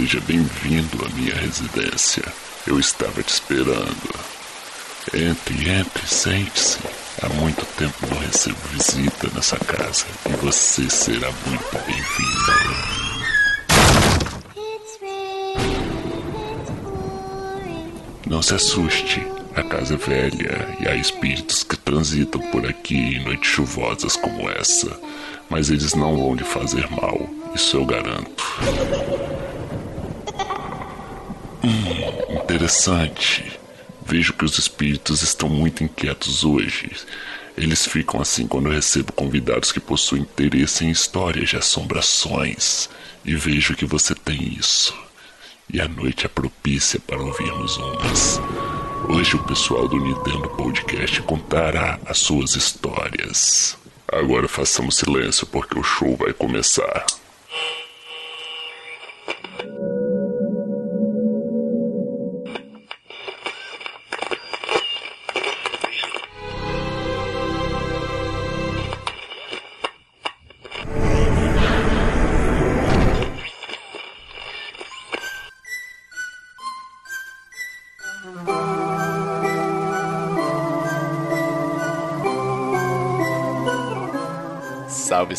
Seja bem-vindo à minha residência. Eu estava te esperando. Entre, entre, sente-se. Há muito tempo não recebo visita nessa casa e você será muito bem-vindo. Não se assuste. A casa é velha e há espíritos que transitam por aqui em noites chuvosas como essa. Mas eles não vão lhe fazer mal, isso eu garanto. Hum, interessante. Vejo que os espíritos estão muito inquietos hoje. Eles ficam assim quando eu recebo convidados que possuem interesse em histórias de assombrações. E vejo que você tem isso. E a noite é propícia para ouvirmos umas. Hoje o pessoal do Nintendo Podcast contará as suas histórias. Agora façamos silêncio porque o show vai começar.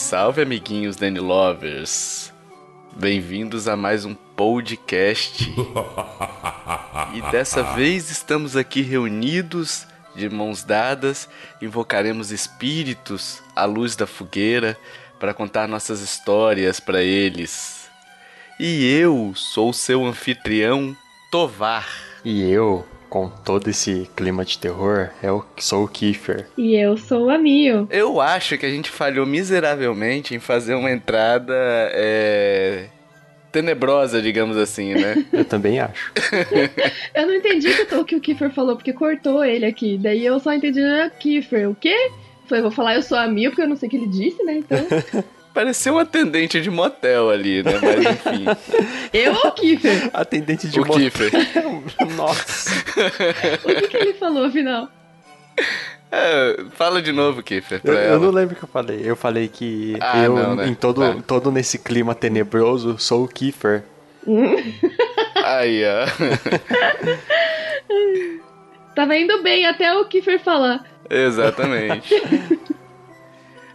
Salve, amiguinhos Danny Lovers! Bem-vindos a mais um podcast. e dessa vez estamos aqui reunidos, de mãos dadas, invocaremos espíritos à luz da fogueira para contar nossas histórias para eles. E eu sou seu anfitrião, Tovar. E eu, com todo esse clima de terror, eu sou o Kiefer. E eu sou a Mio. Eu acho que a gente falhou miseravelmente em fazer uma entrada é, tenebrosa, digamos assim, né? Eu também acho. eu não entendi o que o Kiefer falou, porque cortou ele aqui. Daí eu só entendi, ah, Kiefer, o quê? Falei, vou falar eu sou a Mio, porque eu não sei o que ele disse, né? Então. Pareceu um atendente de motel ali, né? Mas enfim. Eu ou o Kiefer? Atendente de o motel. Kiefer. Nossa. o que, que ele falou, afinal? É, fala de novo, Kiefer. Eu, Pra eu ela. não lembro o que eu falei. Eu falei que Ah, eu, não, né? em todo, Tá. todo nesse clima tenebroso, sou o Kiefer. Aí, ó. Tava indo bem até o Kiefer falar. Exatamente.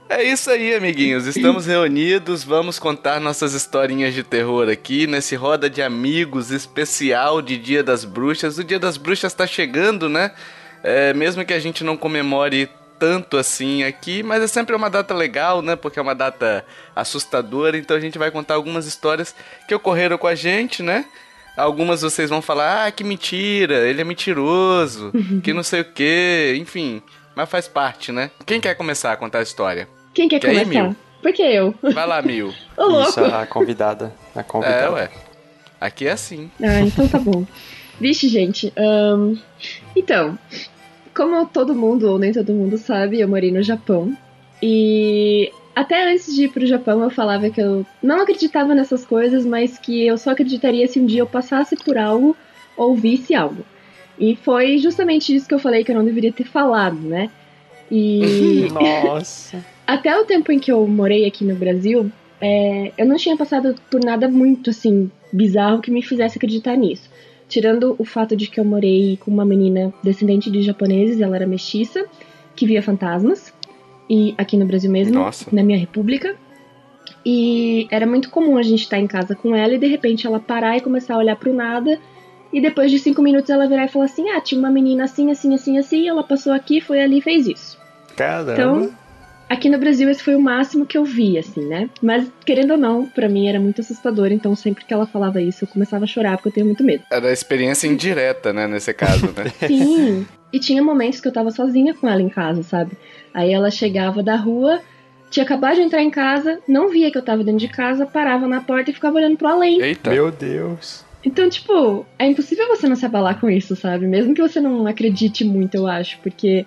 É isso aí, amiguinhos. Estamos reunidos. Vamos contar nossas historinhas de terror aqui nesse roda de amigos especial de Dia das Bruxas. O Dia das Bruxas tá chegando, né? É, mesmo que a gente não comemore tanto assim aqui, mas é sempre uma data legal, né? Porque é uma data assustadora. Então a gente vai contar algumas histórias que ocorreram com a gente, né? Algumas vocês vão falar, ah, que mentira, ele é mentiroso, que não sei o que, enfim. Mas faz parte, né? Quem quer começar a contar a história? Quem quer Quer ir, começar? Mil? Por que eu? Vai lá, Mil. Ô, louco. Isso, a convidada. A convidada. É, ué. Aqui é assim. Ah, então tá bom. Vixe, gente. ahn, então, como todo mundo, ou nem todo mundo sabe, eu morei no Japão. E até antes de ir pro Japão, eu falava que eu não acreditava nessas coisas, mas que eu só acreditaria se um dia eu passasse por algo ou visse algo. E foi justamente isso que eu falei que eu não deveria ter falado, né? E Nossa. até o tempo em que eu morei aqui no Brasil, é, eu não tinha passado por nada muito assim bizarro que me fizesse acreditar nisso. Tirando o fato de que eu morei com uma menina descendente de japoneses, ela era mestiça, que via fantasmas, e aqui no Brasil mesmo, Nossa. na minha república. E era muito comum a gente estar em casa com ela e de repente ela parar e começar a olhar pro nada. E depois de cinco minutos ela virar e falar assim: Ah, tinha uma menina assim, assim, assim, assim, ela passou aqui, foi ali e fez isso. Caramba. Então, aqui no Brasil esse foi o máximo que eu vi, assim, né? Mas, querendo ou não, pra mim era muito assustador, então sempre que ela falava isso eu começava a chorar porque eu tenho muito medo. Era a experiência indireta, né, nesse caso, né? Sim. e tinha momentos que eu tava sozinha com ela em casa, sabe? Aí ela chegava da rua, tinha acabado de entrar em casa, não via que eu tava dentro de casa, parava na porta e ficava olhando pro além. Eita. Meu Deus. Então, tipo, é impossível você não se abalar com isso, sabe? Mesmo que você não acredite muito, eu acho, porque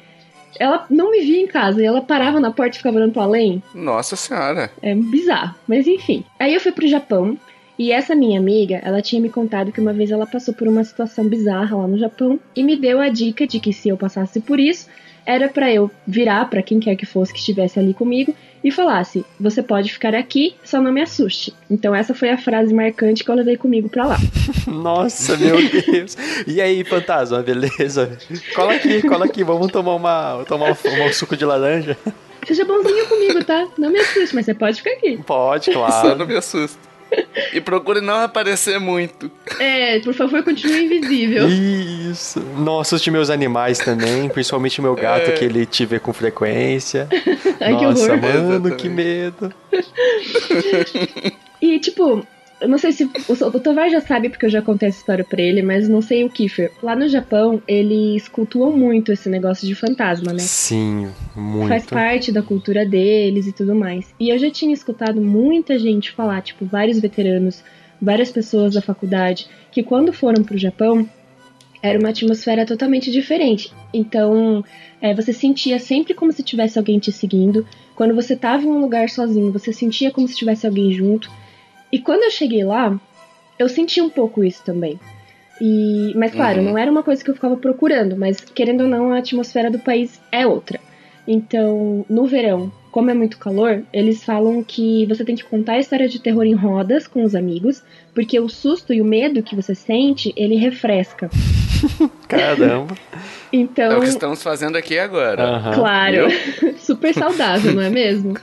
ela não me via em casa e ela parava na porta e ficava olhando pro além. Nossa senhora. É bizarro, mas enfim. Aí eu fui pro Japão e essa minha amiga, ela tinha me contado que uma vez ela passou por uma situação bizarra lá no Japão e me deu a dica de que se eu passasse por isso, era para eu virar para quem quer que fosse que estivesse ali comigo e falasse: "Você pode ficar aqui, só não me assuste". Então essa foi a frase marcante que eu levei comigo para lá. Nossa, meu Deus. E aí, fantasma, beleza? Cola aqui, cola aqui, vamos tomar uma tomar um, um suco de laranja. Seja bonzinho comigo, tá? Não me assuste, mas você pode ficar aqui. Pode, claro. Só não me assusta. E procure não aparecer muito. É, por favor, continue invisível. Isso. Nossa, os meus animais também, principalmente meu gato, É. que ele te vê com frequência. Ai, que Nossa, horror. mano, Exatamente. que medo. E, tipo, eu não sei se o, o Tovar já sabe, porque eu já contei essa história pra ele, mas não sei o Kiefer. Lá no Japão, eles cultuam muito esse negócio de fantasma, né? Sim, muito. Faz parte da cultura deles e tudo mais. E eu já tinha escutado muita gente falar, tipo, vários veteranos, várias pessoas da faculdade, que quando foram pro Japão, era uma atmosfera totalmente diferente. Então, é, você sentia sempre como se tivesse alguém te seguindo. Quando você tava em um lugar sozinho, você sentia como se tivesse alguém junto. E quando eu cheguei lá, eu senti um pouco isso também. E, mas claro, Uhum. não era uma coisa que eu ficava procurando, mas querendo ou não, a atmosfera do país é outra. Então, no verão, como é muito calor, eles falam que você tem que contar a história de terror em rodas com os amigos, porque o susto e o medo que você sente, ele refresca. Caramba. Então, É o que estamos fazendo aqui agora. Aham. Claro, super saudável, não é mesmo?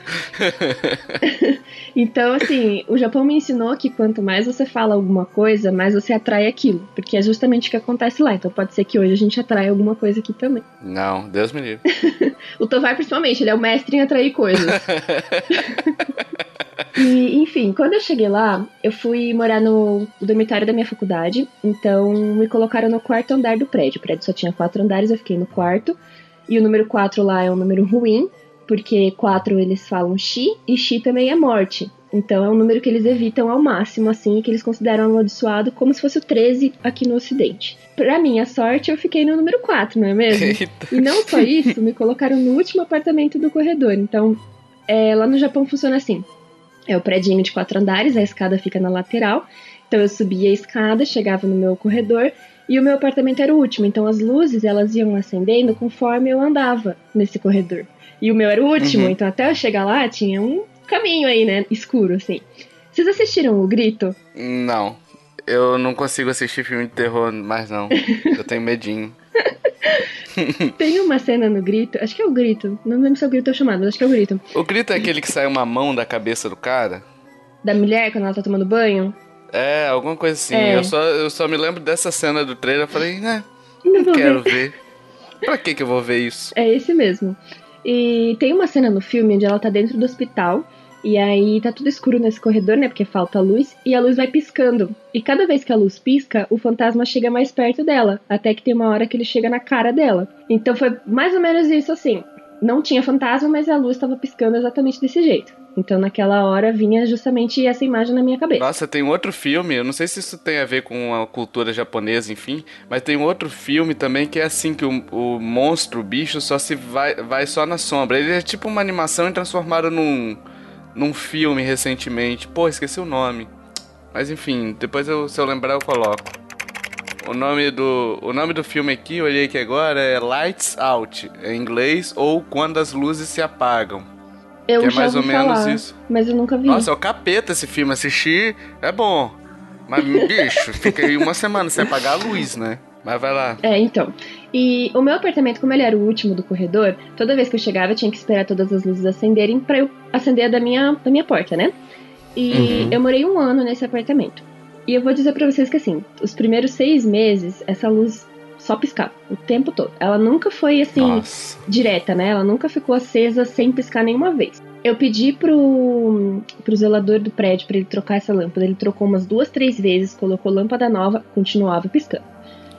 então, assim, o Japão me ensinou que quanto mais você fala alguma coisa, mais você atrai aquilo, porque é justamente o que acontece lá. Então, pode ser que hoje a gente atrai alguma coisa aqui também. Não, Deus me livre. O Tovar, principalmente, ele é o mestre em atrair coisas. E, enfim, quando eu cheguei lá, eu fui morar no dormitório da minha faculdade. Então, me colocaram no quarto andar do prédio. O prédio só tinha quatro andares, eu fiquei no quarto. E o número 4 lá é um número ruim, porque 4 eles falam Shi, e Shi também é morte. Então é um número que eles evitam ao máximo, assim, que eles consideram amaldiçoado como se fosse o 13 aqui no ocidente. Pra minha sorte, eu fiquei no número 4, não é mesmo? Eita. E não só isso, me colocaram no último apartamento do corredor. Então, é, lá no Japão funciona assim: é o predinho de quatro andares, a escada fica na lateral. Então eu subia a escada, chegava no meu corredor e o meu apartamento era o último. Então as luzes elas iam acendendo conforme eu andava nesse corredor. E o meu era o último, Uhum. então até eu chegar lá tinha um caminho aí, né, escuro assim. Vocês assistiram o Grito? Não. Eu não consigo assistir filme de terror mais, não. Eu tenho medinho. Tem uma cena no Grito, acho que é o Grito, não lembro se é o Grito ou chamado, mas acho que é o Grito. O grito é aquele que sai uma mão da cabeça do cara? Da mulher quando ela tá tomando banho. É, alguma coisa assim. É. Eu, só, eu só me lembro dessa cena do trailer. Eu falei, né, Não não quero ver. ver. Pra que que eu vou ver isso? É esse mesmo. E tem uma cena no filme onde ela tá dentro do hospital. E aí tá tudo escuro nesse corredor, né? Porque falta luz. E a luz vai piscando. E cada vez que a luz pisca, o fantasma chega mais perto dela. Até que tem uma hora que ele chega na cara dela. Então foi mais ou menos isso assim. Não tinha fantasma, mas a luz estava piscando exatamente desse jeito. Então naquela hora vinha justamente essa imagem na minha cabeça. Nossa, tem outro filme, eu não sei se isso tem a ver com a cultura japonesa, enfim, mas tem outro filme também que é assim, que o, o monstro, o bicho, só se vai, vai só na sombra. Ele é tipo uma animação e transformaram num, num filme recentemente. Pô, esqueci o nome. Mas enfim, depois eu, se eu lembrar eu coloco. O nome do, o nome do filme aqui, eu olhei aqui agora, é Lights Out, em inglês, ou Quando as Luzes se Apagam. Eu que é mais ou menos falar, isso. Mas eu nunca vi. Nossa, é o capeta esse filme. Assistir é bom. Mas, bicho, fiquei uma semana sem apagar a luz, né? Mas vai lá. É, então. E o meu apartamento, como ele era o último do corredor, toda vez que eu chegava eu tinha que esperar todas as luzes acenderem pra eu acender a da minha, da minha porta, né? E Uhum. eu morei um ano nesse apartamento. E eu vou dizer pra vocês que assim, os primeiros seis meses, essa luz só piscava o tempo todo. Ela nunca foi assim, Nossa. direta, né? Ela nunca ficou acesa sem piscar nenhuma vez. Eu pedi pro, pro zelador do prédio pra ele trocar essa lâmpada. Ele trocou umas duas, três vezes, colocou lâmpada nova, continuava piscando.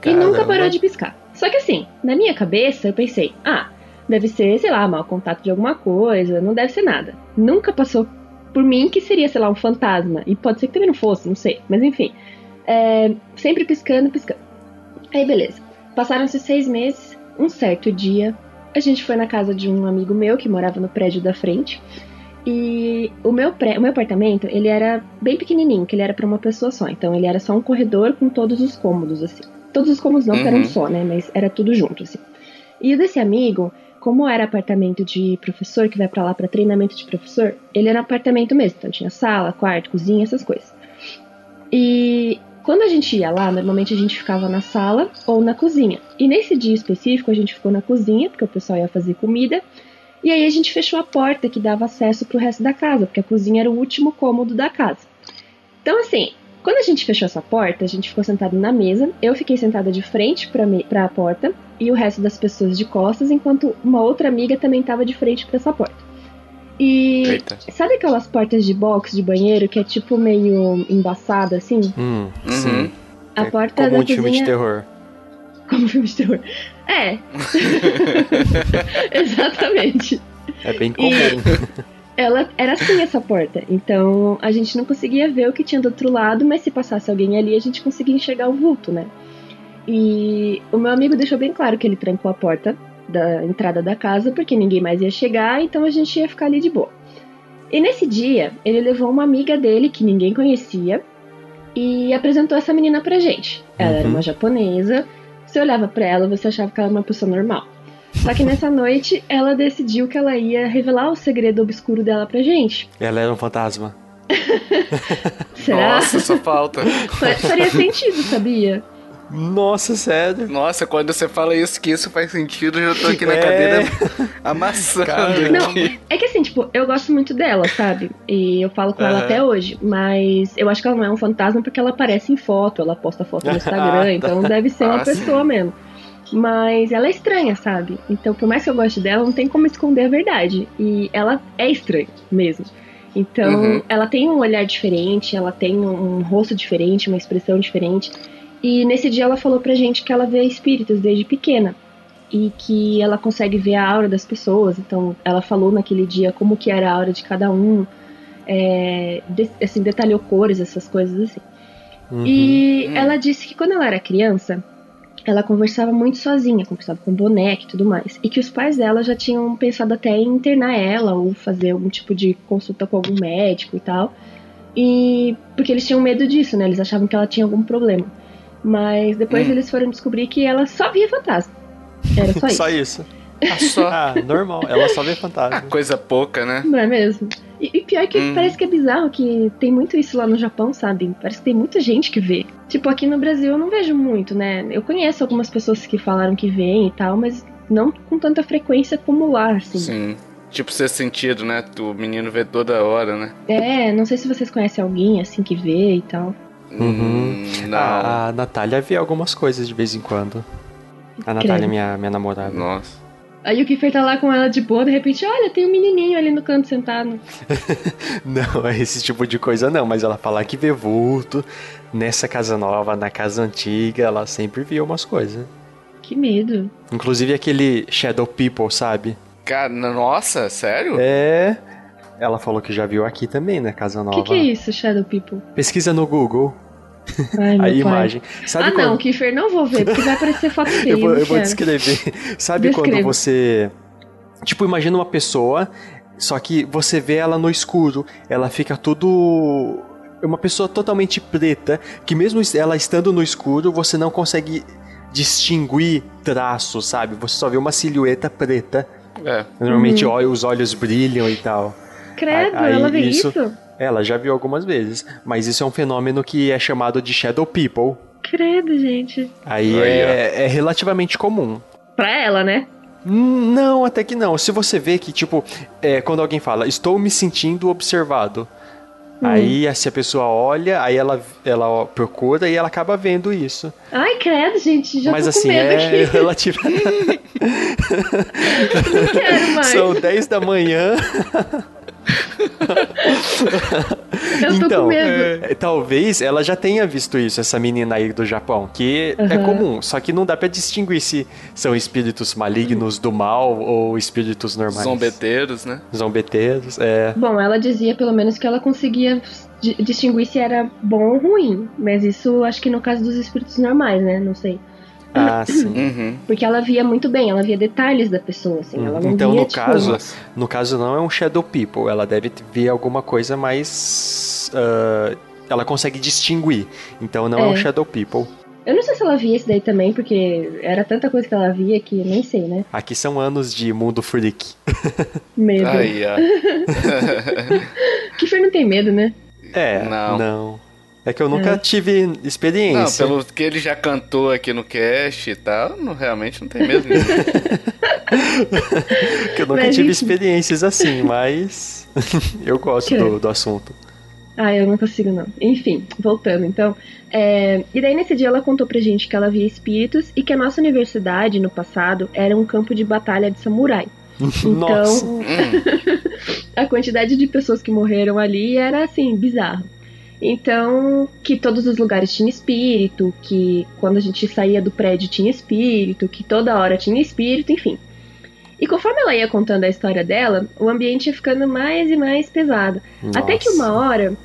E nunca Caramba. parou de piscar. Só que assim, na minha cabeça eu pensei, ah, deve ser, sei lá, mau contato de alguma coisa, não deve ser nada. Nunca passou por mim que seria, sei lá, um fantasma. E pode ser que também não fosse, não sei. Mas enfim. É, sempre piscando, piscando. Aí beleza. Passaram-se seis meses. Um certo dia, a gente foi na casa de um amigo meu que morava no prédio da frente. E o meu, pré, o meu apartamento, ele era bem pequenininho, que ele era pra uma pessoa só. Então ele era só um corredor com todos os cômodos, assim. Todos os cômodos não, um Uhum. só, né? Mas era tudo junto, assim. E o desse amigo como era apartamento de professor, que vai pra lá pra treinamento de professor, ele era apartamento mesmo. Então tinha sala, quarto, cozinha, essas coisas. E quando a gente ia lá, normalmente a gente ficava na sala ou na cozinha. E nesse dia específico a gente ficou na cozinha, porque o pessoal ia fazer comida. E aí a gente fechou a porta que dava acesso pro resto da casa, porque a cozinha era o último cômodo da casa. Então, assim, quando a gente fechou essa porta, a gente ficou sentado na mesa. Eu fiquei sentada de frente para a porta e o resto das pessoas de costas, enquanto uma outra amiga também estava de frente para essa porta. E Eita. sabe aquelas portas de box de banheiro que é tipo meio embaçada assim? Hum, Uhum. sim. A É porta como da um filme de cozinha terror. como filme de terror. É. Exatamente. É bem comum. Ela era assim essa porta. Então a gente não conseguia ver o que tinha do outro lado, mas se passasse alguém ali, a gente conseguia enxergar o vulto, né? E o meu amigo deixou bem claro que ele trancou a porta da entrada da casa porque ninguém mais ia chegar, então a gente ia ficar ali de boa. E nesse dia, ele levou uma amiga dele que ninguém conhecia e apresentou essa menina pra gente. Ela era Uhum. uma japonesa. Você olhava pra ela, você achava que ela era uma pessoa normal. Só que nessa noite, ela decidiu que ela ia revelar o segredo obscuro dela pra gente. Ela era um fantasma. Será? Nossa, só falta. Fa- Faria sentido, sabia? Nossa, sério? Nossa, quando você fala isso, que isso faz sentido, eu já tô aqui na É. cadeira amassando. Não, é que assim, tipo, eu gosto muito dela, sabe? E eu falo com ela Aham. até hoje, mas eu acho que ela não é um fantasma porque ela aparece em foto, ela posta foto no Ah, Instagram, tá. então deve ser uma Ah, sim. pessoa mesmo. Mas ela é estranha, sabe? Então, por mais que eu goste dela, não tem como esconder a verdade. E ela é estranha mesmo. Então, Uhum. ela tem um olhar diferente, ela tem um, rosto diferente, uma expressão diferente. E nesse dia ela falou pra gente que ela vê espíritos desde pequena. E que ela consegue ver a aura das pessoas. Então, ela falou naquele dia como que era a aura de cada um. É, de- assim, detalhou cores, essas coisas assim. Uhum. E Hum. ela disse que quando ela era criança, ela conversava muito sozinha, conversava com boneca e tudo mais. E que os pais dela já tinham pensado até em internar ela ou fazer algum tipo de consulta com algum médico e tal. E porque eles tinham medo disso, né? Eles achavam que ela tinha algum problema. Mas depois Hum. eles foram descobrir que ela só via fantasma. Era só isso. Só isso. Ah, só. Ah, normal. Ela só vê fantasma. coisa pouca, né? Não é mesmo? E, e pior que Hum. parece que é bizarro que tem muito isso lá no Japão, sabe? Parece que tem muita gente que vê. Tipo, aqui no Brasil eu não vejo muito, né? Eu conheço algumas pessoas que falaram que veem e tal, mas não com tanta frequência como lá, assim. Sim. Tipo, ser sentido, né? O menino vê toda hora, né? É, não sei se vocês conhecem alguém assim que vê e tal. Uhum. Hum, não. A Natália vê algumas coisas de vez em quando. A Natália é minha, minha namorada. Nossa. Aí o Kiffer tá lá com ela de boa, de repente, olha, tem um menininho ali no canto sentado. Não, é esse tipo de coisa não, mas ela fala que vê vulto. Nessa casa nova, na casa antiga, ela sempre via umas coisas. Que medo. Inclusive aquele Shadow People, sabe? Cara, nossa, sério? É. Ela falou que já viu aqui também, na casa O nova. que, que é isso, Shadow People? Pesquisa no Google Ai, a imagem. Sabe ah, quando... não, Kiffer, não vou ver, porque vai aparecer foto feia. Eu vou, eu vou descrever. Sabe Descreva. quando você. Tipo, imagina uma pessoa, só que você vê ela no escuro. Ela fica tudo. É uma pessoa totalmente preta, que mesmo ela estando no escuro, você não consegue distinguir traços, sabe? Você só vê uma silhueta preta. É. Normalmente Uhum. ó, os olhos brilham e tal. Credo, Aí ela vê isso- isso? Ela já viu algumas vezes, mas isso é um fenômeno que é chamado de Shadow People. Credo, gente. Aí Aí, é, é relativamente comum. Pra ela, né? Hum, Não, até que não. Se você vê que, tipo, é, quando alguém fala, estou me sentindo observado. Hum. Aí, se a pessoa olha, aí ela, ela procura e ela acaba vendo isso. Ai, credo, gente, já Mas tô assim, com medo é aqui. relativo. Não quero mais. São 10 da manhã. Eu tô então, com medo. é, talvez ela já tenha visto isso, essa menina aí do Japão, que é Aham. comum, só que não dá pra distinguir se são espíritos malignos do mal ou espíritos normais. Zombeteiros, né? Zombeteiros, é. Bom, ela dizia pelo menos que ela conseguia di- distinguir se era bom ou ruim. Mas isso acho que no caso dos espíritos normais, né? Não sei. Ah, sim. Uhum. Porque ela via muito bem, ela via detalhes da pessoa, assim. Ela não Então, via, no tipo, caso, Nossa. no caso não é um Shadow People, ela deve ver alguma coisa mais. ah, ela consegue distinguir. Então não é, um É. Shadow People. Eu não sei se ela via esse daí também, porque era tanta coisa que ela via que nem sei, né? Aqui são anos de mundo freak. Medo. Aí, ó. Kiefer não tem medo, né? É, Não. não. É que eu nunca É. tive Não, experiência. pelo que ele já cantou aqui no cast e tal, não, realmente não tem mesmo. que eu nunca Mas, tive enfim. experiências assim, mas eu gosto do, do assunto. Ah, eu não consigo não. Enfim, voltando então. É, E daí nesse dia ela contou pra gente que ela via espíritos e que a nossa universidade, no passado, era um campo de batalha de samurai. Nossa. Hum, A quantidade de pessoas que morreram ali era assim, bizarro. Então, que todos os lugares tinham espírito, que quando a gente saía do prédio tinha espírito, que toda hora tinha espírito, enfim. E conforme ela ia contando a história dela, o ambiente ia ficando mais e mais pesado. Até que Nossa. uma hora, eu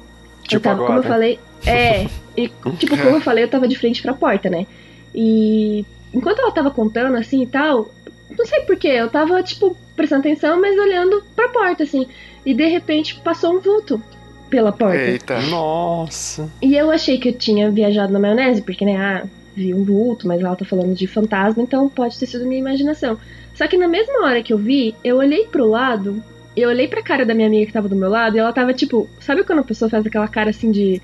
Tipo tava, como eu agora. falei, é, e, tipo, como eu falei, eu tava de frente pra porta, né? E enquanto ela tava contando assim e tal, não sei porquê, eu tava, tipo, prestando atenção, mas olhando pra porta, assim. E de repente passou um vulto pela porta. Eita. Nossa. E eu achei que eu tinha viajado na maionese, porque, né, ah, vi um vulto, mas ela tá falando de fantasma, então pode ter sido minha imaginação. Só que na mesma hora que eu vi, eu olhei pro lado, eu olhei pra cara da minha amiga que tava do meu lado, e ela tava tipo, sabe quando a pessoa faz aquela cara assim de,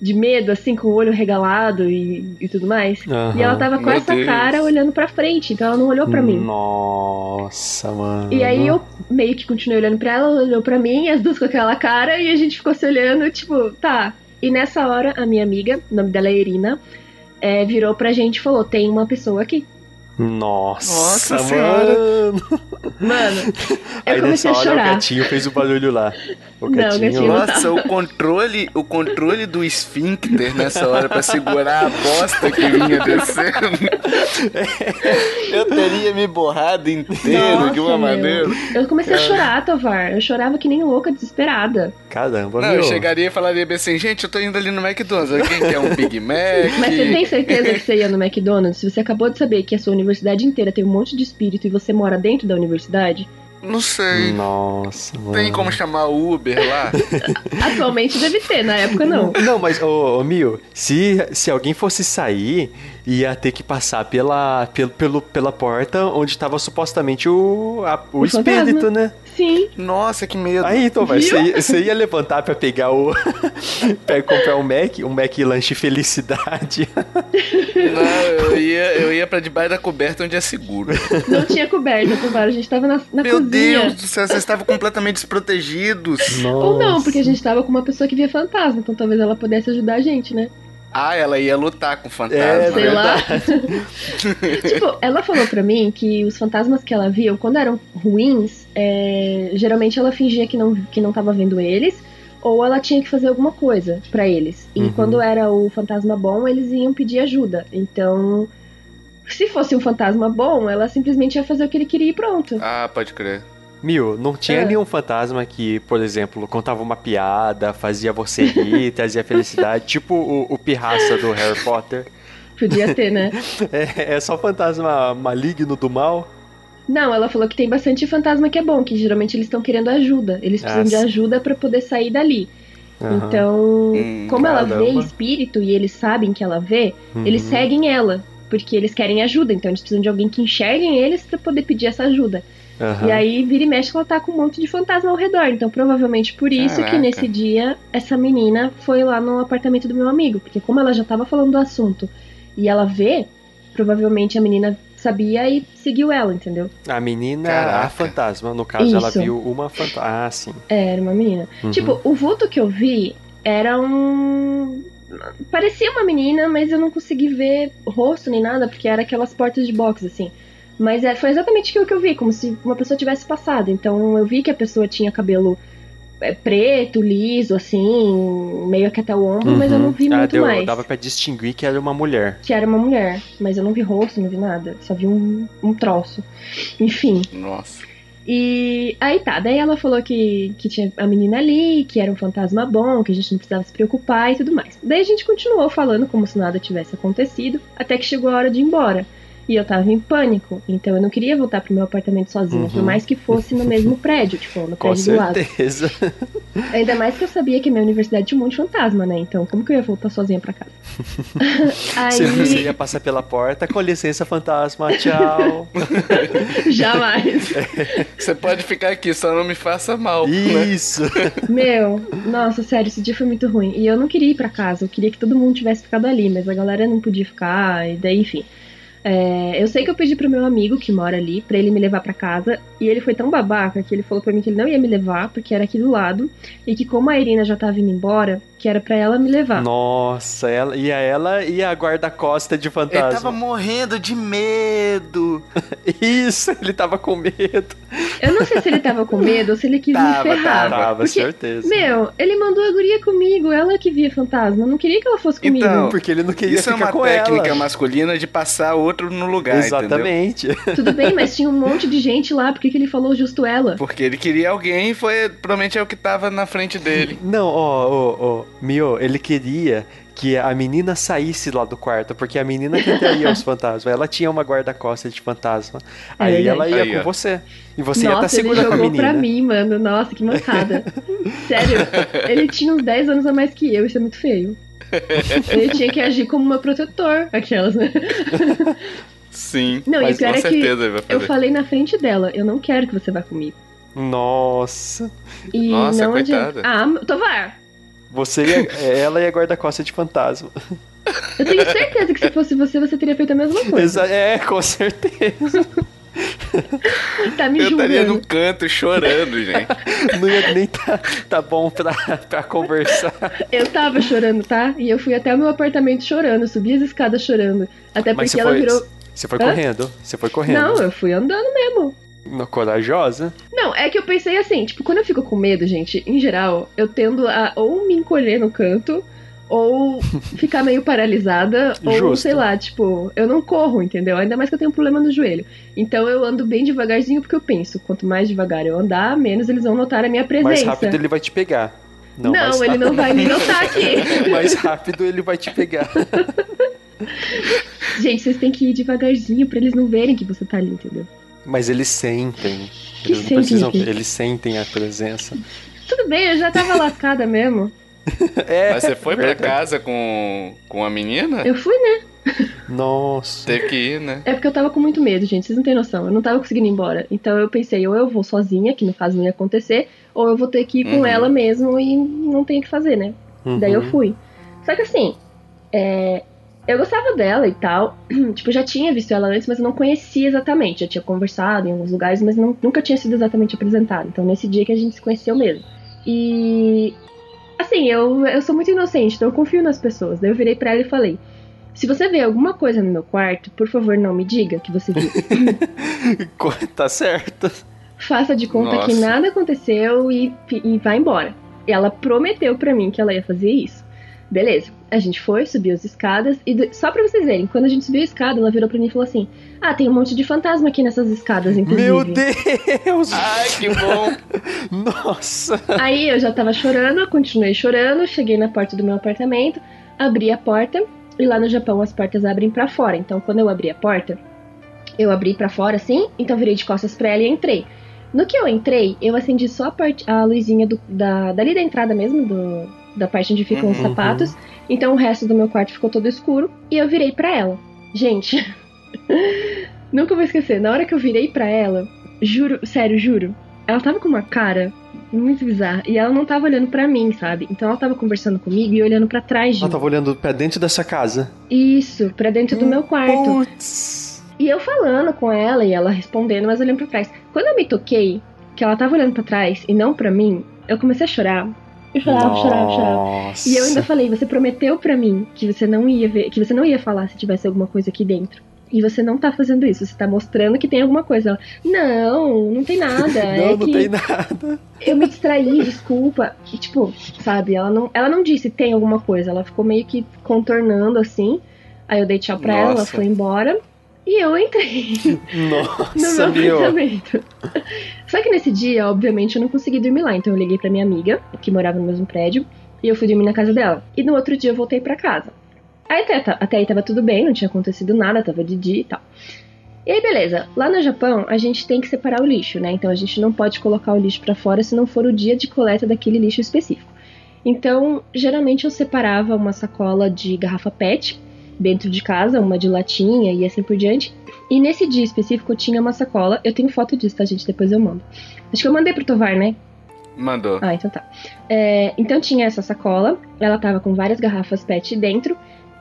de medo, assim, com o olho regalado e, e tudo mais? E ela tava com Meu essa Deus. cara olhando pra frente, então ela não olhou pra mim. Nossa, mano. E aí eu meio que continuei olhando pra ela, ela olhou pra mim, as duas com aquela cara, e a gente ficou se olhando, tipo, tá. E nessa hora, a minha amiga, o nome dela é Irina, é, virou pra gente e falou: tem uma pessoa aqui. Nossa, Nossa Senhora. mano. Mano, eu Aí comecei nessa a hora o chorar. gatinho fez o barulho lá. O Não, o gatinho, gatinho lá. Nossa, o controle, o controle do esfíncter nessa hora pra segurar a bosta que vinha descendo. Eu teria me borrado inteiro de uma Nossa, meu. maneira. Eu comecei a chorar, Tovar. Eu chorava que nem louca, desesperada. Caramba, Não, meu. eu chegaria e falaria bem assim, gente, eu tô indo ali no McDonald's. Alguém quer um Big Mac? Mas você tem certeza que você ia no McDonald's? Se você acabou de saber que a sua universidade inteira tem um monte de espírito e você mora dentro da universidade? Não sei. Nossa, mano. Tem como chamar o Uber lá? Atualmente deve ter, na época não. Não, mas, ô, ô Mil, se, se alguém fosse sair, ia ter que passar pela, pelo, pelo, pela porta onde tava supostamente o, a- o, O espírito, fantasma. né? Sim. Nossa, que medo. Aí, então, vai, Viu? você, ia- você ia levantar pra pegar o. pra comprar um Mac, um Mac lanche felicidade. Não, eu ia, eu ia pra debaixo da coberta onde é seguro. Não tinha coberta, Tovar. A gente tava na, na Meu cozinha. Deus do céu, vocês estavam completamente desprotegidos. Ou não, porque a gente tava com uma pessoa que via fantasma, então talvez ela pudesse ajudar a gente, né? Ah, ela ia lutar com o fantasma. É, Sei lá. tipo, ela falou pra mim que os fantasmas que ela via, quando eram ruins, é, geralmente ela fingia que não, que não tava vendo eles, ou ela tinha que fazer alguma coisa pra eles. E Uhum. quando era o fantasma bom, eles iam pedir ajuda. Então, se fosse um fantasma bom, ela simplesmente ia fazer o que ele queria e pronto. Ah, pode crer. Mil, não tinha É. nenhum fantasma que, por exemplo, contava uma piada, fazia você rir, trazia felicidade, tipo o, o pirraça do Harry Potter. Podia ter, né? É, é só fantasma maligno do mal? Não, ela falou que tem bastante fantasma que é bom, que geralmente eles estão querendo ajuda. Eles Ah, precisam de ajuda pra poder sair dali. Aham. Então, Hum, como ela vê caramba. espírito e eles sabem que ela vê, Uhum. eles seguem ela. Porque eles querem ajuda, então eles precisam de alguém que enxerguem eles pra poder pedir essa ajuda. Aham. E aí, vira e mexe, ela tá com um monte de fantasma ao redor. Então, provavelmente por isso Caraca. que nesse dia, essa menina foi lá no apartamento do meu amigo. Porque como ela já tava falando do assunto e ela vê, provavelmente a menina sabia e seguiu ela, entendeu? A menina, Caraca. a fantasma, no caso, ela Isso. viu uma fantasma. Ah, sim. É, era uma menina. Uhum. Tipo, o vulto que eu vi era um. Parecia uma menina, mas eu não consegui ver rosto nem nada, porque era aquelas portas de box, assim. Mas é, foi exatamente aquilo que eu vi, como se uma pessoa tivesse passado. Então eu vi que a pessoa tinha cabelo é, preto, liso, assim, meio que até o ombro, mas eu não vi Ah, muito deu- mais. Dava pra distinguir que era uma mulher. Que era uma mulher, mas eu não vi rosto, não vi nada. Só vi um, um troço. Enfim. Nossa. E aí tá, daí ela falou que, que tinha a menina ali, que era um fantasma bom, que a gente não precisava se preocupar e tudo mais. Daí a gente continuou falando como se nada tivesse acontecido, até que chegou a hora de ir embora. E eu tava em pânico, então eu não queria voltar pro meu apartamento sozinha, Uhum. por mais que fosse no mesmo prédio, tipo, no Com prédio do lado. certeza. Ainda mais que eu sabia que a minha universidade tinha um monte de fantasma, né? Então, como que eu ia voltar sozinha pra casa? Se você Aí, ia passar pela porta, com licença, fantasma, tchau. jamais. Você pode ficar aqui, só não me faça mal. né? Isso. Meu, nossa, sério, esse dia foi muito ruim. E eu não queria ir pra casa, eu queria que todo mundo tivesse ficado ali, mas a galera não podia ficar, e daí, enfim. É, eu sei que eu pedi pro meu amigo que mora ali pra ele me levar pra casa e ele foi tão babaca que ele falou pra mim que ele não ia me levar porque era aqui do lado e que como a Irina já tava indo embora, que era pra ela me levar. Nossa, ela, ia ela e a guarda-costa de Ele tava fantasma. morrendo de medo. Isso, ele tava com medo. Eu não sei se ele tava com medo ou se ele quis Tava, me ferrar. Tava, porque, certeza. Meu, ele mandou a guria comigo, ela que via fantasma. Eu não queria que ela fosse comigo. Então, Porque ele não queria Isso é ficar uma com técnica ela. masculina de passar outro no lugar, entendeu? Exatamente. Tudo bem, mas tinha um monte de gente lá, por que, que ele falou justo ela? Porque ele queria alguém e foi, provavelmente é o que tava na frente dele. Não, ó, ó, ó, Mio, ele queria que a menina saísse lá do quarto, porque a menina que atraía os fantasmas, ela tinha uma guarda-costas de fantasma. Aí verdade. ela ia Aí, com ó. você. E você ia estar Nossa, ele segura com a jogou menina. pra mim, mano. Nossa, que mancada. Sério, ele tinha uns 10 anos a mais que eu, isso é muito feio. Ele tinha que agir como uma protetor, aquelas, né? Sim. Não, e mas o pior com é que certeza ele vai Eu falei na frente dela, eu não quero que você vá comigo. Nossa. E Nossa, não coitada. adianta. Ah, Tovar, Você ia, ela e a guarda-costas de fantasma. eu tenho certeza que se fosse você, você teria feito a mesma coisa. É, com certeza. Tá me Eu estaria no canto chorando, gente. Não ia nem tá, tá bom pra, pra conversar. Eu tava chorando, tá? E eu fui até o meu apartamento chorando, subi as escadas chorando. Até Mas porque você ela foi, virou. você foi Hã? correndo. Você foi correndo. Não, eu fui andando mesmo. No- Corajosa. Não, é que eu pensei assim, tipo, quando eu fico com medo, gente, em geral, eu tendo a ou me encolher no canto, ou ficar meio paralisada, ou Justo. sei lá, tipo, eu não corro, entendeu? Ainda mais que eu tenho um problema no joelho. Então eu ando bem devagarzinho porque eu penso, quanto mais devagar eu andar, menos eles vão notar a minha presença. Mais rápido ele vai te pegar. Não, Não, ele não vai me notar aqui. Mais rápido ele vai te pegar. Gente, vocês têm que ir devagarzinho pra eles não verem que você tá ali, entendeu? Mas eles sentem. Que Eles não sentem, precisam. gente? Eles sentem a presença. Tudo bem, eu já tava lascada mesmo. É. Mas você foi pra casa com, com a menina? Eu fui, né? Nossa. Teve que ir, né? É porque eu tava com muito medo, gente. Vocês não têm noção. Eu não tava conseguindo ir embora. Então eu pensei, ou eu vou sozinha, que no caso não ia acontecer, ou eu vou ter que ir com Uhum. ela mesmo e não tenho o que fazer, né? Daí eu Uhum. fui. Só que assim, é, eu gostava dela e tal. tipo, já tinha visto ela antes, mas eu não conhecia exatamente. Já tinha conversado em alguns lugares, mas não- nunca tinha sido exatamente apresentada. Então nesse dia que a gente se conheceu mesmo. E. Assim, eu, eu sou muito inocente, então eu confio nas pessoas. Daí eu virei pra ela e falei. Se você vê alguma coisa no meu quarto, por favor, não me diga que você viu. tá certo. Faça de conta Nossa. que nada aconteceu e, e vá embora. E ela prometeu pra mim que ela ia fazer isso. Beleza. A gente foi, subiu as escadas e do- só pra vocês verem, quando a gente subiu a escada, ela virou pra mim e falou assim: "Ah, tem um monte de fantasma aqui nessas escadas, inclusive". Meu Deus! Ai, que bom. Nossa! Aí eu já tava chorando, continuei chorando, cheguei na porta do meu apartamento, abri a porta e lá no Japão as portas abrem pra fora. Então quando eu abri a porta, eu abri pra fora assim, então virei de costas pra ela e entrei. No que eu entrei, eu acendi só a, parte, a luzinha do, da, dali da entrada mesmo, do, da parte onde ficam os Uhum. sapatos. Então o resto do meu quarto ficou todo escuro e eu virei pra ela. Gente, nunca vou esquecer, na hora que eu virei pra ela, juro, sério, juro, ela tava com uma cara muito bizarra e ela não tava olhando pra mim, sabe? Então ela tava conversando comigo e olhando pra trás de Ela mim. tava olhando pra dentro dessa casa. Isso, pra dentro do meu quarto. Putz! E eu falando com ela e ela respondendo, mas olhando pra trás. Quando eu me toquei, que ela tava olhando pra trás e não pra mim, eu comecei a chorar. Eu chorava, chorava, chorava. Nossa. E eu ainda falei, você prometeu pra mim que você não ia ver, que você não ia falar se tivesse alguma coisa aqui dentro. E você não tá fazendo isso, você tá mostrando que tem alguma coisa. Ela, não, não tem nada. Não, é não que tem nada. eu me distraí, desculpa. E, tipo, sabe, ela não, ela não disse tem alguma coisa, ela ficou meio que contornando assim. Aí eu dei tchau pra ela, ela Nossa. foi embora. E eu entrei no Nossa, meu meu. apartamento. Só que nesse dia, obviamente, eu não consegui dormir lá. Então eu liguei pra minha amiga, que morava no mesmo prédio, e eu fui dormir na casa dela. E no outro dia eu voltei pra casa. Aí até, tá, até aí tava tudo bem, não tinha acontecido nada, tava de dia e tal. E aí, beleza. Lá no Japão, a gente tem que separar o lixo, né? Então a gente não pode colocar o lixo para fora se não for o dia de coleta daquele lixo específico. Então, geralmente eu separava uma sacola de garrafa PET dentro de casa, uma de latinha e assim por diante. E nesse dia específico eu tinha uma sacola. Eu tenho foto disso, tá, gente? Depois eu mando. Acho que eu mandei pro Tovar, né? Mandou. Ah, então tá. É, então tinha essa sacola, ela tava com várias garrafas PET dentro.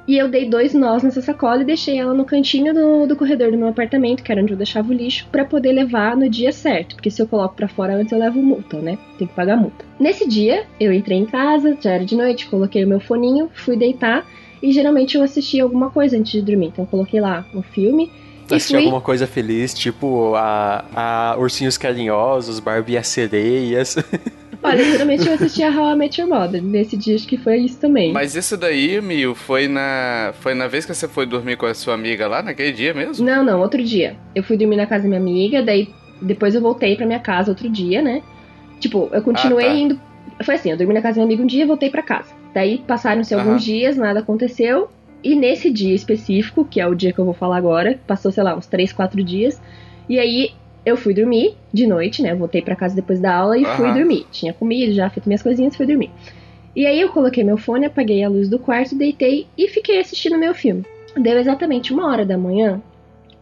E eu dei dois nós nessa sacola e deixei ela no cantinho do, do corredor do meu apartamento, que era onde eu deixava o lixo, para poder levar no dia certo. Porque se eu coloco para fora antes, eu levo multa, né? Tem que pagar multa. Nesse dia, eu entrei em casa, já era de noite, coloquei o meu foninho, fui deitar. E geralmente eu assistia alguma coisa antes de dormir. Então eu coloquei lá um filme. Assistir fui... alguma coisa feliz, tipo a, a Ursinhos Carinhosos, Barbie e as Sereias. Olha, geralmente eu assistia How I Met Your Mother. Nesse dia acho que foi isso também. Mas isso daí, Mil, foi na, foi na vez que você foi dormir com a sua amiga lá, naquele dia mesmo? Não, não, outro dia. Eu fui dormir na casa da minha amiga, daí depois eu voltei pra minha casa outro dia, né? Tipo, eu continuei ah, tá. indo. Foi assim, eu dormi na casa da minha amiga um dia e voltei pra casa. Daí passaram-se alguns dias, nada aconteceu. E nesse dia específico, que é o dia que eu vou falar agora, passou, sei lá, uns 3, 4 dias. E aí eu fui dormir de noite, né? Voltei para casa depois da aula e uhum. fui dormir. Tinha comido, já feito minhas coisinhas, fui dormir. E aí eu coloquei meu fone, apaguei a luz do quarto, deitei e fiquei assistindo meu filme. Deu exatamente uma hora da manhã,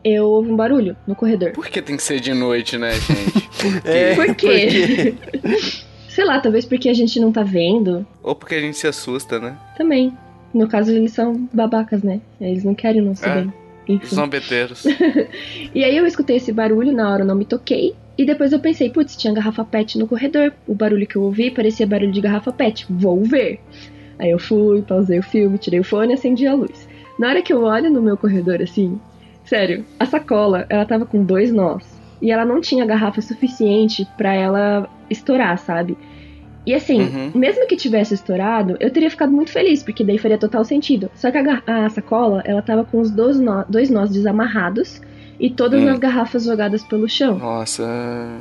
eu ouvi um barulho no corredor. Por que tem que ser de noite, né, gente? Por quê? É, por quê? Por quê? Sei lá, talvez porque a gente não tá vendo. Ou porque a gente se assusta, né? Também. No caso, eles são babacas, né? Eles não querem não saber. É. Enfim. Zombeteiros. e aí eu escutei esse barulho, na hora eu não me toquei. E depois eu pensei, putz, tinha garrafa PET no corredor. O barulho que eu ouvi parecia barulho de garrafa PET. Vou ver. Aí eu fui, pausei o filme, tirei o fone e acendi a luz. Na hora que eu olho no meu corredor, assim, sério, a sacola, ela tava com dois nós. E ela não tinha garrafa suficiente para ela estourar, sabe? E assim, uhum. mesmo que tivesse estourado, eu teria ficado muito feliz, porque daí faria total sentido. Só que a, a sacola, ela tava com os dois, nó, dois nós desamarrados e todas hum. as garrafas jogadas pelo chão. Nossa.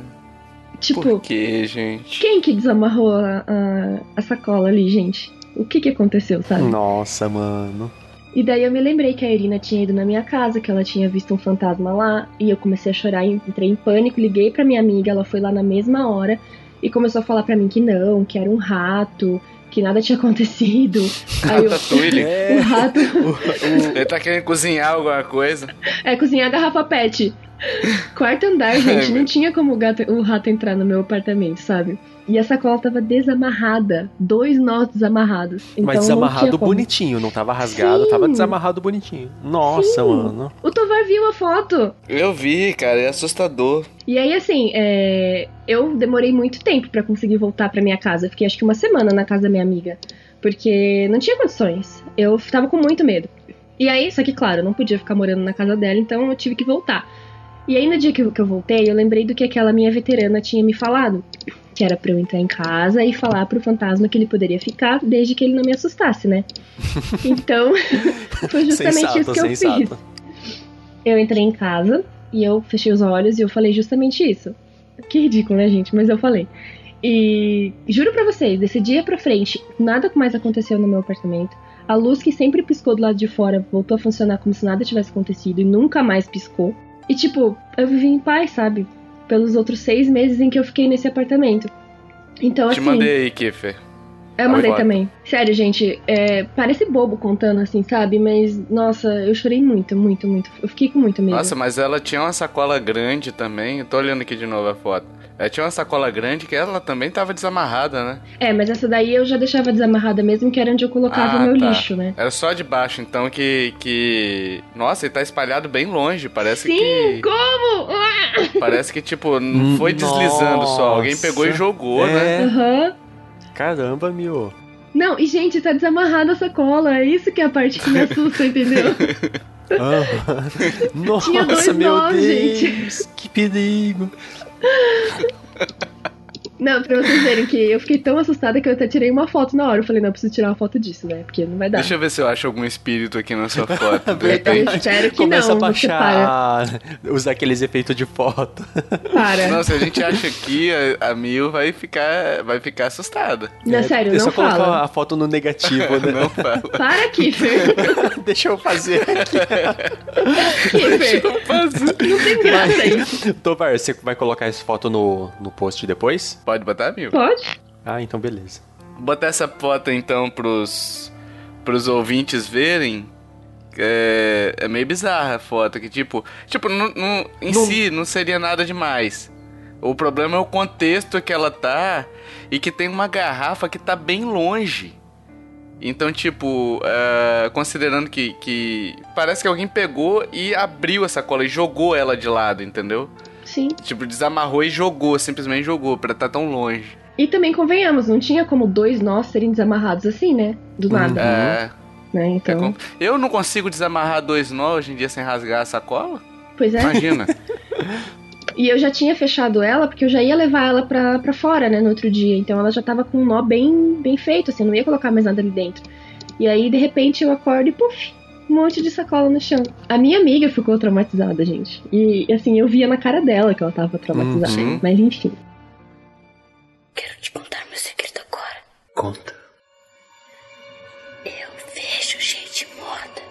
Tipo. Por que, gente? Quem que desamarrou a, a, a sacola ali, gente? O que que aconteceu, sabe? Nossa, mano. E daí eu me lembrei que a Irina tinha ido na minha casa, que ela tinha visto um fantasma lá, e eu comecei a chorar, entrei em pânico, liguei pra minha amiga, ela foi lá na mesma hora, e começou a falar para mim que não, que era um rato, que nada tinha acontecido. Aí Ratatouille. É. O rato. Ele tá querendo cozinhar alguma coisa. É, cozinhar a garrafa pet. Quarto andar, gente, não tinha como o, gato, o rato entrar no meu apartamento, sabe? E a sacola tava desamarrada. Dois nós desamarrados. Então Mas desamarrado não bonitinho, não tava rasgado, Sim. tava desamarrado bonitinho. Nossa, Sim. mano. O Tovar viu a foto. Eu vi, cara, é assustador. E aí, assim, é... eu demorei muito tempo para conseguir voltar para minha casa. Fiquei acho que uma semana na casa da minha amiga. Porque não tinha condições. Eu tava com muito medo. E aí, só que, claro, eu não podia ficar morando na casa dela, então eu tive que voltar. E aí, no dia que eu, que eu voltei, eu lembrei do que aquela minha veterana tinha me falado que era para eu entrar em casa e falar pro fantasma que ele poderia ficar desde que ele não me assustasse, né? Então, foi justamente sensato, isso que eu sensato. fiz. Eu entrei em casa e eu fechei os olhos e eu falei justamente isso. Que ridículo, né, gente? Mas eu falei. E juro pra vocês, desse dia pra frente, nada mais aconteceu no meu apartamento. A luz que sempre piscou do lado de fora voltou a funcionar como se nada tivesse acontecido e nunca mais piscou. E tipo, eu vivi em paz, sabe? Pelos outros seis meses em que eu fiquei nesse apartamento. Então, Te assim. mandei aí, Kiffer. Eu mandei também. Sério, gente, é, parece bobo contando assim, sabe? Mas, nossa, eu chorei muito, muito, muito. Eu fiquei com muito medo. Nossa, mas ela tinha uma sacola grande também. Eu tô olhando aqui de novo a foto. Ela tinha uma sacola grande que ela também tava desamarrada, né? É, mas essa daí eu já deixava desamarrada mesmo, que era onde eu colocava ah, o meu tá. lixo, né? Era só de baixo, então que. que... Nossa, ele tá espalhado bem longe. Parece Sim, que. Sim, como? Parece que, tipo, não foi deslizando só. Alguém pegou e jogou, né? é. né? Uhum. Caramba, meu. Não, e gente, tá desamarrada a sacola. É isso que é a parte que me assusta, entendeu? Nossa, meu nós, Deus, gente. que perigo. Não, pra vocês verem que eu fiquei tão assustada que eu até tirei uma foto na hora. Eu falei, não, eu preciso tirar uma foto disso, né? Porque não vai dar. Deixa eu ver se eu acho algum espírito aqui na sua foto. Eu espero que Começa não. a Você para. baixar, usar aqueles efeitos de foto. Para. Não, se a gente acha aqui, a, a Mil vai ficar, vai ficar assustada. Não, sério, é não só colocar fala. a foto no negativo, né? Não fala. Para, Kiffer. Deixa eu fazer aqui. Kiffer. Não tem graça isso. Tovar, você vai colocar essa foto no, no post depois? Pode botar, Mil? Pode? Ah, então beleza. Vou botar essa foto então pros, pros ouvintes verem. É, é meio bizarra a foto, que tipo, tipo, não, não- em Não- si não seria nada demais. O problema é o contexto que ela tá e que tem uma garrafa que tá bem longe. Então, tipo, é, considerando que, que parece que alguém pegou e abriu a sacola e jogou ela de lado, entendeu? Sim. Tipo, desamarrou e jogou, simplesmente jogou, pra estar tão longe. E também convenhamos, não tinha como dois nós serem desamarrados assim, né? Do nada. É, Né? É Então. com- Eu não consigo desamarrar dois nós hoje em dia sem rasgar a sacola? Pois é. Imagina. E eu já tinha fechado ela porque eu já ia levar ela pra, pra fora, né, no outro dia. Então ela já tava com um nó bem, bem feito, assim, eu não ia colocar mais nada ali dentro. E aí, de repente, eu acordo e puf, um monte de sacola no chão. A minha amiga ficou traumatizada, gente. E assim, eu via na cara dela que ela tava traumatizada. Uhum. Mas enfim. Quero te contar meu segredo agora. Conta. Eu vejo gente morta.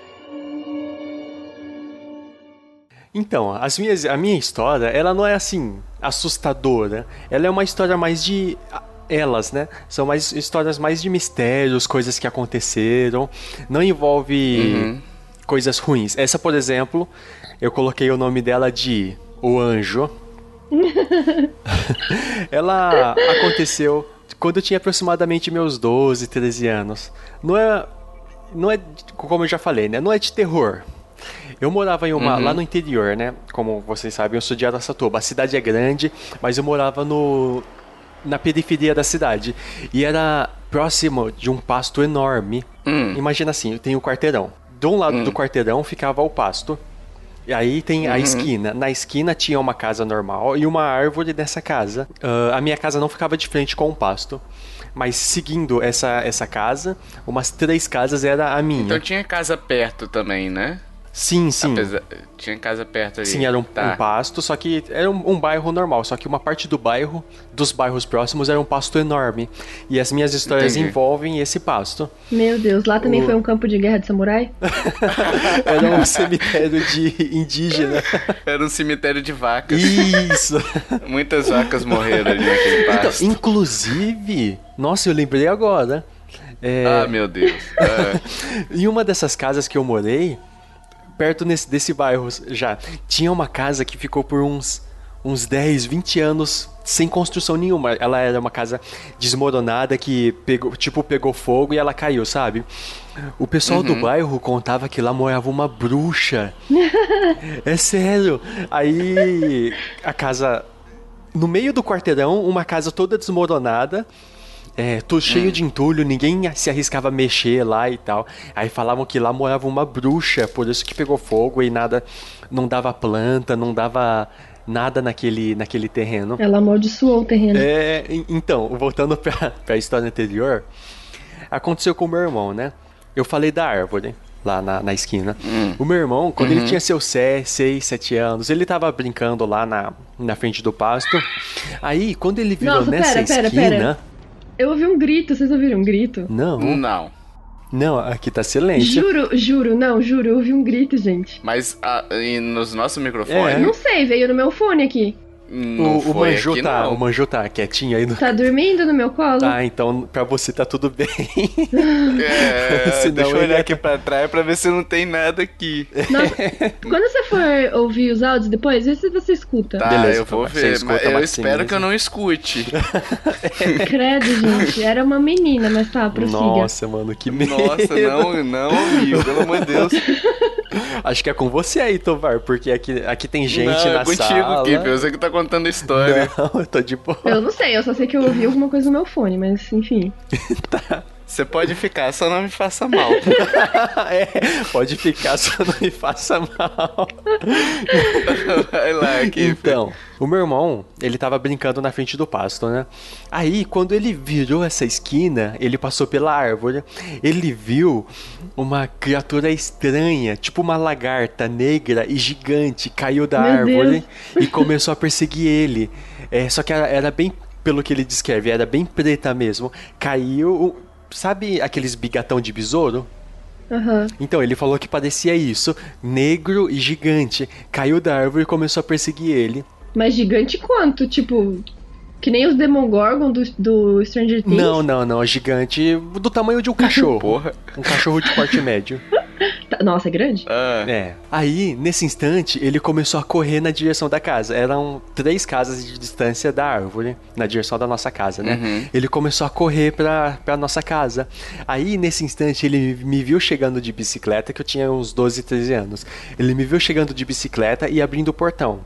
Então, as minhas, a minha história, ela não é assim, assustadora. Ela é uma história mais de. Elas, né? São mais histórias mais de mistérios, coisas que aconteceram. Não envolve Uhum. Coisas ruins. Essa, por exemplo, eu coloquei o nome dela de O Anjo. ela aconteceu quando eu tinha aproximadamente meus 12, 13 anos. Não é. Não é. Como eu já falei, né? Não é de terror. Eu morava em uma. Uhum. lá no interior, né? Como vocês sabem, eu sou de Araçatuba. A cidade é grande, mas eu morava no. na periferia da cidade. E era próximo de um pasto enorme. Hum. Imagina assim, tem o quarteirão. De um lado do quarteirão ficava o pasto. E aí tem a esquina. Na esquina tinha uma casa normal e uma árvore nessa casa. Ah, a minha casa não ficava de frente com o pasto. Mas seguindo essa, essa casa, umas três casas era a minha. Então tinha casa perto também, né? Sim, sim. Apesar- Tinha casa perto ali. Sim, era um, Tá. um pasto, só que era um, um bairro normal, só que uma parte do bairro, dos bairros próximos, era um pasto enorme. E as minhas histórias Entendi. envolvem esse pasto. Meu Deus, lá também O- foi um campo de guerra de samurai? Era um cemitério de indígena. Era um cemitério de vacas. Isso! Muitas vacas morreram ali naquele Então, pasto. inclusive, nossa, eu lembrei agora. É, Ah, meu Deus. É. Em uma dessas casas que eu morei, perto nesse, desse bairro já, tinha uma casa que ficou por uns, uns 10, 20 anos sem construção nenhuma. Ela era uma casa desmoronada que pegou, tipo, pegou fogo e ela caiu, sabe? O pessoal do bairro contava que lá morava uma bruxa. é sério. Aí a casa no meio do quarteirão, uma casa toda desmoronada. É, tudo cheio de entulho, ninguém se arriscava a mexer lá e tal. Aí falavam que lá morava uma bruxa, por isso que pegou fogo e nada, não dava planta, não dava nada naquele, naquele terreno. Ela amaldiçoou o terreno. É, en- então, voltando pra, pra história anterior, aconteceu com o meu irmão, né? Eu falei da árvore lá na, na esquina. O meu irmão, quando ele tinha seus 6, 7 anos, ele tava brincando lá na, na frente do pasto. Aí, quando ele virou Nossa, nessa pera, pera, esquina. pera. Eu ouvi um grito, vocês ouviram um grito? Não, Não. não, aqui tá silêncio. Juro, juro, não, juro, eu ouvi um grito, gente. Mas ah, e nos nossos microfones. É. Não sei, veio no meu fone aqui. Não O, o aqui, tá, não. o Manju tá quietinho aí no. Tá dormindo no meu colo? Tá, então pra você tá tudo bem. É, Senão deixa eu olhar ia aqui pra trás pra ver se não tem nada aqui. Nossa, quando você for ouvir os áudios depois, vê se você escuta. Tá, Beleza, eu vou ver. escuta, Mas eu Maxine, espero que eu não escute. Credo, gente. Era uma menina, mas tá, prossiga. Nossa, mano, que medo. Nossa, não, não, amigo, pelo amor de Deus. Acho que é com você aí, Tovar, porque aqui, aqui tem gente não, na é contigo, sala. Kip, você que tá contando a história. Não, eu tô de boa. Eu não sei, eu só sei que eu ouvi alguma coisa no meu fone, mas enfim. Você pode ficar, só não me faça mal. é, pode ficar, só não me faça mal. Vai lá, aqui. Então, o meu irmão, ele tava brincando na frente do pasto, né? Aí, quando ele virou essa esquina, ele passou pela árvore, ele viu uma criatura estranha, tipo uma lagarta negra e gigante, caiu da Meu árvore e começou a perseguir ele. É, só que era, era bem, pelo que ele descreve, era bem preta mesmo. Caiu, sabe aqueles bigatão de besouro? Aham. Então, ele falou que parecia isso, negro e gigante. Caiu da árvore e começou a perseguir ele. Mas gigante quanto? Tipo, que nem os Demogorgon do, do Stranger Things? Não, não, não, gigante do tamanho de um cachorro. Porra. Um cachorro de porte médio. Nossa, é grande? Ah, É. Aí, nesse instante, ele começou a correr na direção da casa. Eram três casas de distância da árvore, na direção da nossa casa, né? Uhum. Ele começou a correr pra, pra nossa casa. Aí, nesse instante, ele me viu chegando de bicicleta, que eu tinha uns 12, 13 anos. Ele me viu chegando de bicicleta e abrindo o portão.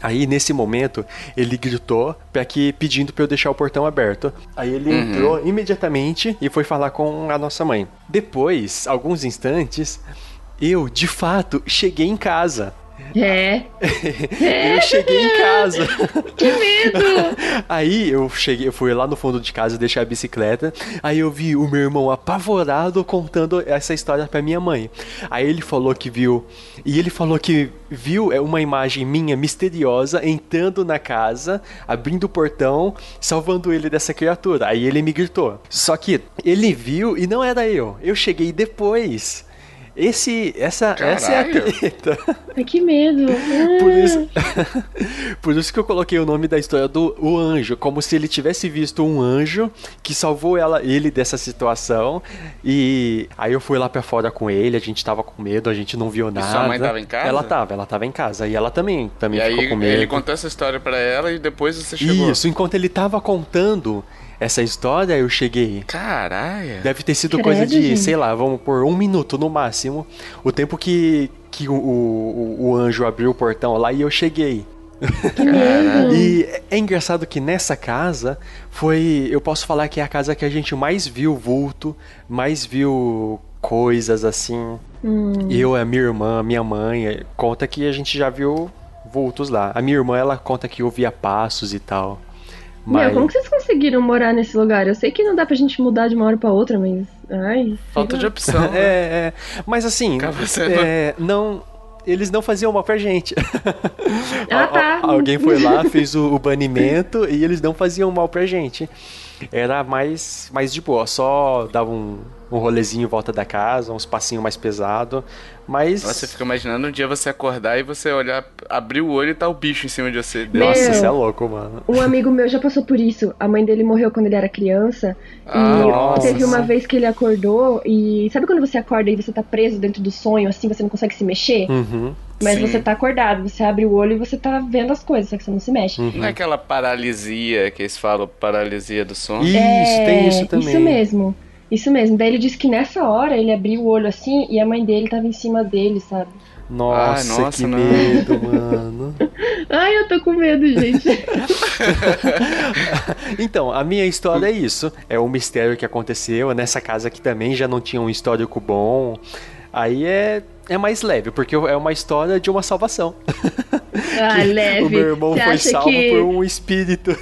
Aí, nesse momento, ele gritou para que pedindo para eu deixar o portão aberto. Aí ele entrou imediatamente e foi falar com a nossa mãe. Depois, alguns instantes, eu, de fato, cheguei em casa. É. Eu cheguei em casa. Que medo! Aí eu cheguei, eu fui lá no fundo de casa deixar a bicicleta. Aí eu vi o meu irmão apavorado contando essa história pra minha mãe. Aí ele falou que viu, e ele falou que viu é uma imagem minha misteriosa entrando na casa, abrindo o portão, salvando ele dessa criatura. Aí ele me gritou. Só que ele viu e não era eu. Eu cheguei depois. Esse, essa, essa é a treta. Ai, que medo. Por Ah. isso, por isso que eu coloquei o nome da história do o anjo, como se ele tivesse visto um anjo que salvou ela, ele dessa situação. E aí eu fui lá pra fora com ele, a gente tava com medo, a gente não viu nada. sua mãe tava em casa? Ela tava, ela tava em casa. E ela também, também e ficou aí com medo. ele contou essa história pra ela e depois você chegou. Isso, enquanto ele tava contando essa história, eu cheguei. Caralho. Deve ter sido Credo, coisa de, gente. sei lá, vamos por um minuto no máximo. O tempo que, que o, o, o anjo abriu o portão lá e eu cheguei. Caralho. E é- engraçado que nessa casa foi. Eu posso falar que é a casa que a gente mais viu vulto, mais viu coisas assim. Hum. Eu, a minha irmã, a minha mãe, conta que a gente já viu vultos lá. A minha irmã, ela conta que ouvia passos e tal. Mas. Meu, como que vocês conseguiram morar nesse lugar? Eu sei que não dá pra gente mudar de uma hora pra outra, mas. Ai. Falta de opção. né? É, é. Mas assim, é, não. Eles não faziam mal pra gente. Ah, tá. al- Alguém foi lá, fez o, o banimento e eles não faziam mal pra gente. Era mais, mais de boa, só dava um, um rolezinho em volta da casa, uns passinhos mais pesados. Mas. Você fica imaginando um dia você acordar e você olhar, abrir o olho e tá o bicho em cima de você. Meu. Nossa, isso é louco, mano. Um amigo meu já passou por isso. A mãe dele morreu quando ele era criança. Ah, e nossa. teve uma vez que ele acordou e. Sabe quando você acorda e você tá preso dentro do sonho, assim, você não consegue se mexer? Uhum. Mas Sim. você tá acordado, você abre o olho e você tá vendo as coisas, só que você não se mexe. Uhum. Não é aquela paralisia que eles falam, paralisia do sono? Isso, É, tem isso também. Isso mesmo. Isso mesmo. Daí ele disse que nessa hora ele abriu o olho assim e a mãe dele tava em cima dele, sabe? Nossa, Ah, nossa, que não. medo, mano. Ai, eu tô com medo, gente. Então, a minha história é isso. É um mistério que aconteceu. Nessa casa aqui também já não tinha um histórico bom. Aí é, é mais leve, porque é uma história de uma salvação. Ah, leve. O meu irmão Você foi salvo que... por um espírito.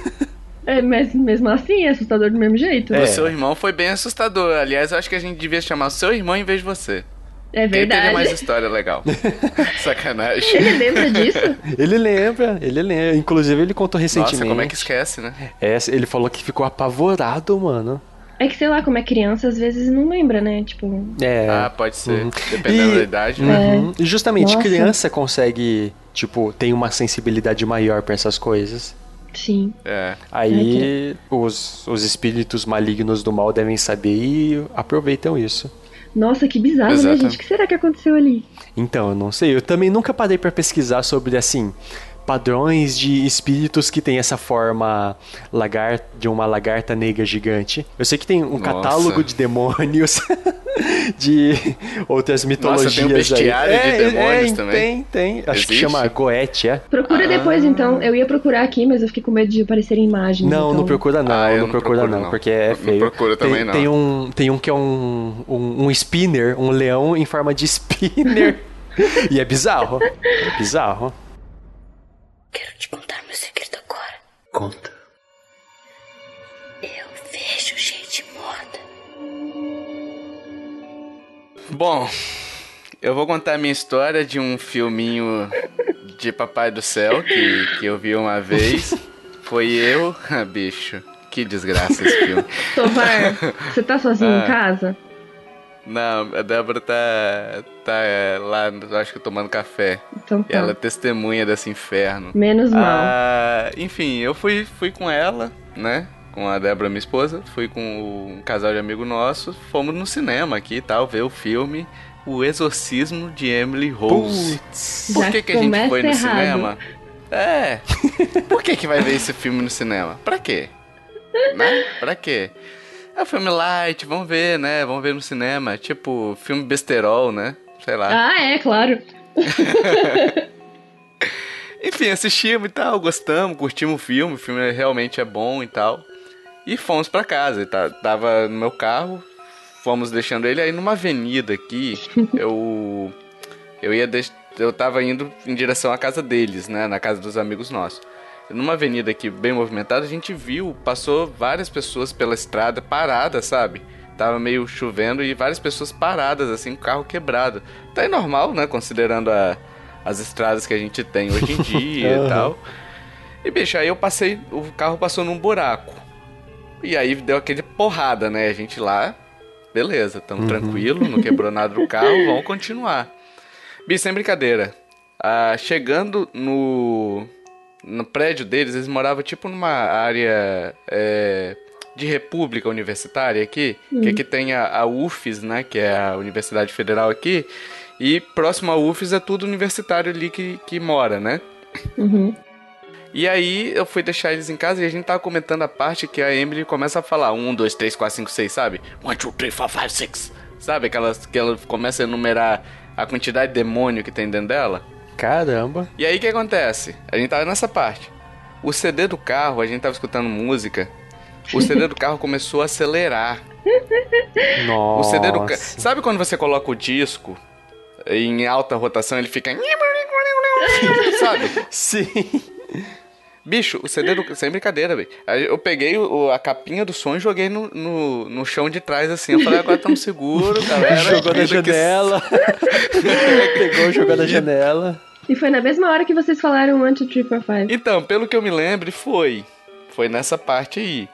É, mas mesmo assim é assustador do mesmo jeito. É. O seu irmão foi bem assustador. Aliás, eu acho que a gente devia chamar o seu irmão em vez de você. É Quem teria verdade. mais história legal? Sacanagem. Ele lembra disso? Ele lembra, ele lembra. Inclusive, ele contou recentemente. Nossa, como é que esquece, né? É, ele falou que ficou apavorado, mano. É que, sei lá, como é criança, às vezes não lembra, né? Tipo, É. Ah, pode ser. Uhum. Dependendo E- da idade, né? Uhum. E justamente, Nossa. criança consegue, tipo, tem uma sensibilidade maior pra essas coisas. Sim. É. Aí os, os espíritos malignos do mal devem saber e aproveitam isso. Nossa, que bizarro, Exato. né, gente? O que será que aconteceu ali? Então, eu não sei. Eu também nunca parei pra pesquisar sobre, assim, padrões de espíritos que tem essa forma lagar de uma lagarta negra gigante. Eu sei que tem um Nossa. catálogo de demônios. de outras mitologias. Nossa, tem um bestiário aí. de é, demônios é, também. Tem, tem. Acho Existe? que chama Goethe, é? Procura Ah. depois, então. Eu ia procurar aqui, mas eu fiquei com medo de aparecer imagens. Não, então... não procura não, Ah, eu não não procura não, não. porque é Não feio. procura tem, também, não. Tem um, tem um que é um, um, um spinner, um leão em forma de spinner. e é bizarro. É bizarro. Quero te contar meu segredo agora. Conta. Bom, eu vou contar a minha história de um filminho de Papai do Céu que, que eu vi uma vez. Foi eu. Ah, bicho, que desgraça esse filme. Tovar, você tá sozinho Ah. em casa? Não, a Débora tá, tá é, lá, acho que tomando café. Então E tá. ela é testemunha desse inferno. Menos mal. Ah, enfim, eu fui, fui com ela, né? Com a Débora, minha esposa. Fui com um casal de amigo nosso. Fomos no cinema aqui e tal, ver o filme O Exorcismo de Emily Rose. Por Já que, que a gente foi no errado. cinema? É. Por que, que vai ver esse filme no cinema? Pra quê? Né? Pra quê? É um filme light, vamos ver, né? Vamos ver no cinema. Tipo, filme besterol, né? Sei lá. Ah, é, claro. Enfim, assistimos e tal, gostamos, curtimos o filme, o filme realmente é bom e tal. E fomos pra casa, ele tá- tava no meu carro, fomos deixando ele aí numa avenida aqui, eu eu ia deix- eu tava indo em direção à casa deles, né, na casa dos amigos nossos. Numa avenida aqui bem movimentada, a gente viu, passou várias pessoas pela estrada paradas, sabe? Tava meio chovendo e várias pessoas paradas, assim, com o carro quebrado. Tá aí normal, né? Considerando a, as estradas que a gente tem hoje em dia e tal. E, bicho, aí eu passei, o carro passou num buraco. E aí deu aquele porrada, né? A gente lá, beleza, tamo tranquilo, não quebrou nada do carro, vamos continuar. Bicho, sem brincadeira. Ah, chegando no, no prédio deles, eles moravam tipo numa área é, de república universitária aqui, que aqui tem a, a UFES, né, que é a Universidade Federal aqui, e próximo à UFES é tudo universitário ali que, que mora, né? Uhum. E aí eu fui deixar eles em casa e a gente tava comentando a parte que a Emily começa a falar um, dois, três, quatro, cinco, seis, sabe? One, two, three, four, five, six. Sabe? Aquelas que ela começa a enumerar a quantidade de demônio que tem dentro dela. Caramba. E aí o que acontece? A gente tava nessa parte. O CD do carro, a gente tava escutando música. O CD do carro começou a acelerar. O Nossa. CD do carro. Sabe quando você coloca o disco em alta rotação, ele fica. Sabe? Sim. Bicho, o CD do. Sem brincadeira, velho. Aí Eu peguei o- a capinha do som e joguei no, no, no chão de trás, assim. Eu falei, agora estamos seguros, galera. Jogou na Vida que- janela. Pegou, jogou na janela. E foi na mesma hora que vocês falaram 1, 2, 3, 4, 5. Então, pelo que eu me lembro, foi. Foi nessa parte aí.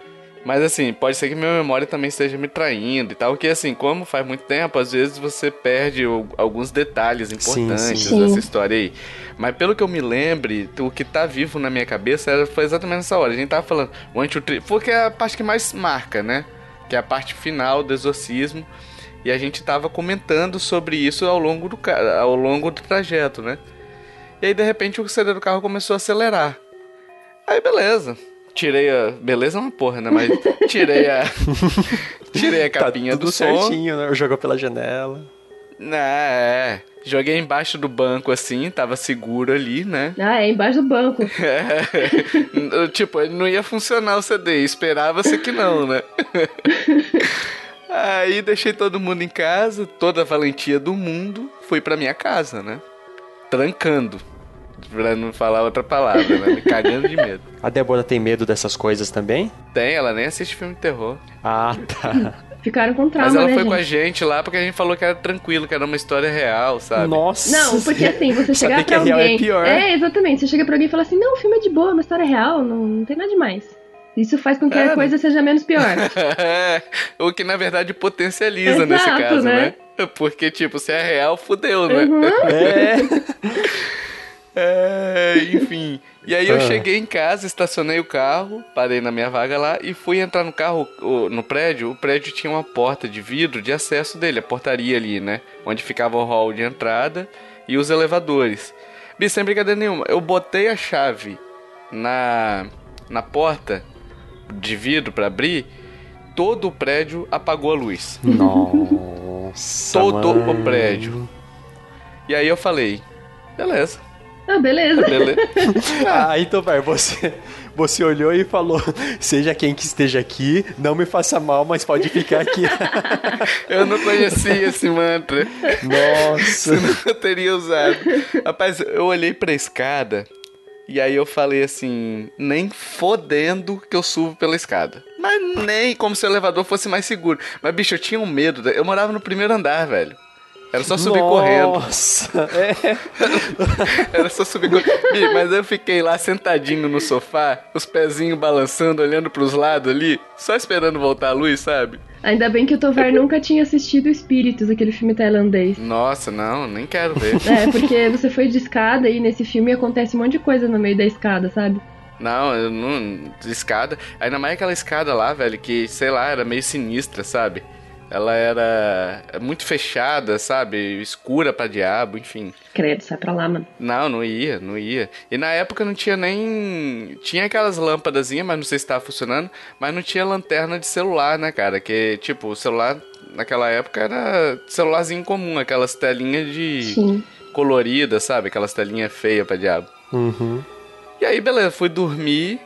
Mas assim, pode ser que minha memória também esteja me traindo e tal. Que assim, como faz muito tempo, às vezes você perde o- alguns detalhes importantes sim. Sim. dessa história aí. Mas pelo que eu me lembre, o que tá vivo na minha cabeça era, foi exatamente nessa hora. A gente tava falando, one, two, three, porque é a parte que mais marca, né? Que é a parte final do exorcismo. E a gente tava comentando sobre isso ao longo do, ao longo do trajeto, né? E aí, de repente, o CD do carro começou a acelerar. Aí, beleza. Tirei a. Beleza é uma porra, né? Mas tirei a. tirei a capinha tá tudo do som. certinho, né? Jogou pela janela. Né, é. Joguei embaixo do banco assim, tava seguro ali, né? Ah, é embaixo do banco. É. tipo, ele não ia funcionar o CD, esperava-se que não, né? Aí deixei todo mundo em casa, toda a valentia do mundo, fui pra minha casa, né? Trancando. Pra não falar outra palavra, né? Me cagando de medo. A Débora tem medo dessas coisas também? Tem, ela nem assiste filme de terror. Ah, tá. Ficaram com trauma, Mas ela né, foi gente? com a gente lá porque a gente falou que era tranquilo, que era uma história real, sabe? Nossa. Não, porque assim, você chegar que é pra real é alguém. pior. exatamente. Você chega pra alguém e fala assim: não, o filme é de boa, é uma história real, não, não tem nada demais. Isso faz com que É. a coisa seja menos pior. o que na verdade potencializa nesse Exato, caso, né? né? Porque, tipo, se é real, fudeu, né? Uhum. É. É, enfim. E aí eu Ah. cheguei em casa, estacionei o carro, parei na minha vaga lá e fui entrar no carro, no prédio. O prédio tinha uma porta de vidro de acesso dele, a portaria ali, né? Onde ficava o hall de entrada e os elevadores. Bicho, sem brincadeira nenhuma, eu botei a chave na, na porta de vidro pra abrir, todo o prédio apagou a luz. Não. Nossa, todo mano. o prédio. E aí eu falei, beleza, Ah, beleza. beleza. Ah, então, vai, você, você olhou e falou: seja quem que esteja aqui, não me faça mal, mas pode ficar aqui. eu não conhecia esse mantra. Nossa. Senão eu teria usado. Rapaz, eu olhei pra escada e aí eu falei assim, nem fodendo que eu subo pela escada. Mas nem como se o elevador fosse mais seguro. Mas, bicho, eu tinha um medo. Eu morava no primeiro andar, velho. Era só subir correndo. Nossa, é. Era só subir correndo. Bi, Mas eu fiquei lá sentadinho no sofá, os pezinhos balançando, olhando pros lados ali, só esperando voltar a luz, sabe? Ainda bem que o Tovar nunca tinha assistido Espíritos, aquele filme tailandês. Nossa, não, nem quero ver. É, porque você foi de escada e nesse filme acontece um monte de coisa no meio da escada, sabe? Não, eu não. Escada. Ainda mais aquela escada lá, velho, que, sei lá, era meio sinistra, sabe? Ela era muito fechada, sabe? Escura pra diabo, enfim. Credo, sai pra lá, mano. Não, não ia, não ia. E na época não tinha nem. Tinha aquelas lâmpadazinhas, mas não sei se tava funcionando. Mas não tinha lanterna de celular, né, cara? Que, tipo, o celular naquela época era celularzinho comum, aquelas telinhas de. Sim. coloridas, sabe? Aquelas telinhas feias pra diabo. Uhum. E aí, beleza, fui dormir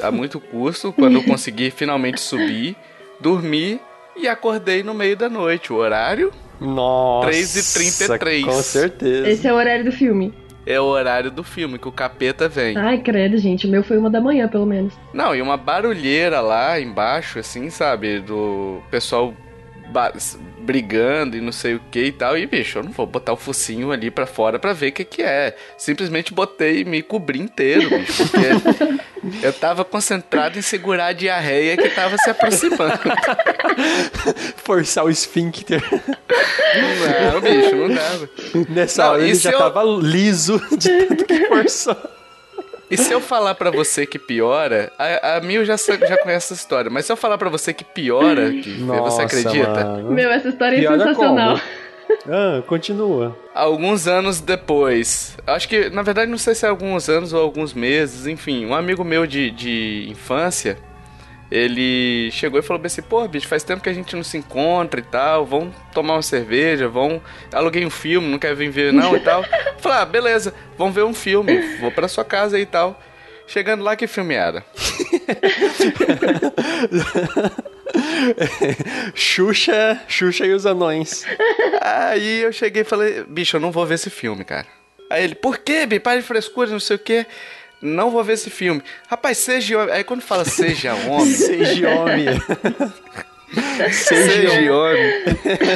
a muito custo. Quando eu consegui finalmente subir, dormi e acordei no meio da noite. O horário Nossa. 3h33. Com certeza. Esse é o horário do filme. é o horário do filme que o capeta vem. Ai, credo, gente. O meu foi uma da manhã, pelo menos. Não, e uma barulheira lá embaixo, assim, sabe? Do pessoal brigando e não sei o que e tal. E, bicho, eu não vou botar o focinho ali pra fora pra ver o que que é. Simplesmente botei e me cobri inteiro, bicho. Porque eu tava concentrado em segurar a diarreia que tava se aproximando. Forçar o esfíncter. Não, bicho, não dava. Nessa Não, hora ele já eu- tava liso de tanto que forçou. E se eu falar pra você que piora, a, a Mil já, já conhece essa história, mas se eu falar pra você que piora, que você acredita? mano. Meu, essa história é Pior é sensacional. Ah, continua. Alguns anos depois, acho que na verdade não sei se é alguns anos ou alguns meses, enfim, um amigo meu de, de infância, ele chegou e falou bem assim: pô, bicho, faz tempo que a gente não se encontra e tal, vamos tomar uma cerveja, vamos. Aluguei um filme, não quer vir ver não e tal. Falei: ah, beleza, vamos ver um filme, vou pra sua casa aí e tal. Chegando lá, que filme era? Xuxa, Xuxa e os anões. Aí eu cheguei e falei, bicho, eu não vou ver esse filme, cara. Aí ele, por quê, bi? Para de frescura, não sei o quê. Não vou ver esse filme. Rapaz, seja homem. Aí quando fala seja homem, Seja homem. seja homem,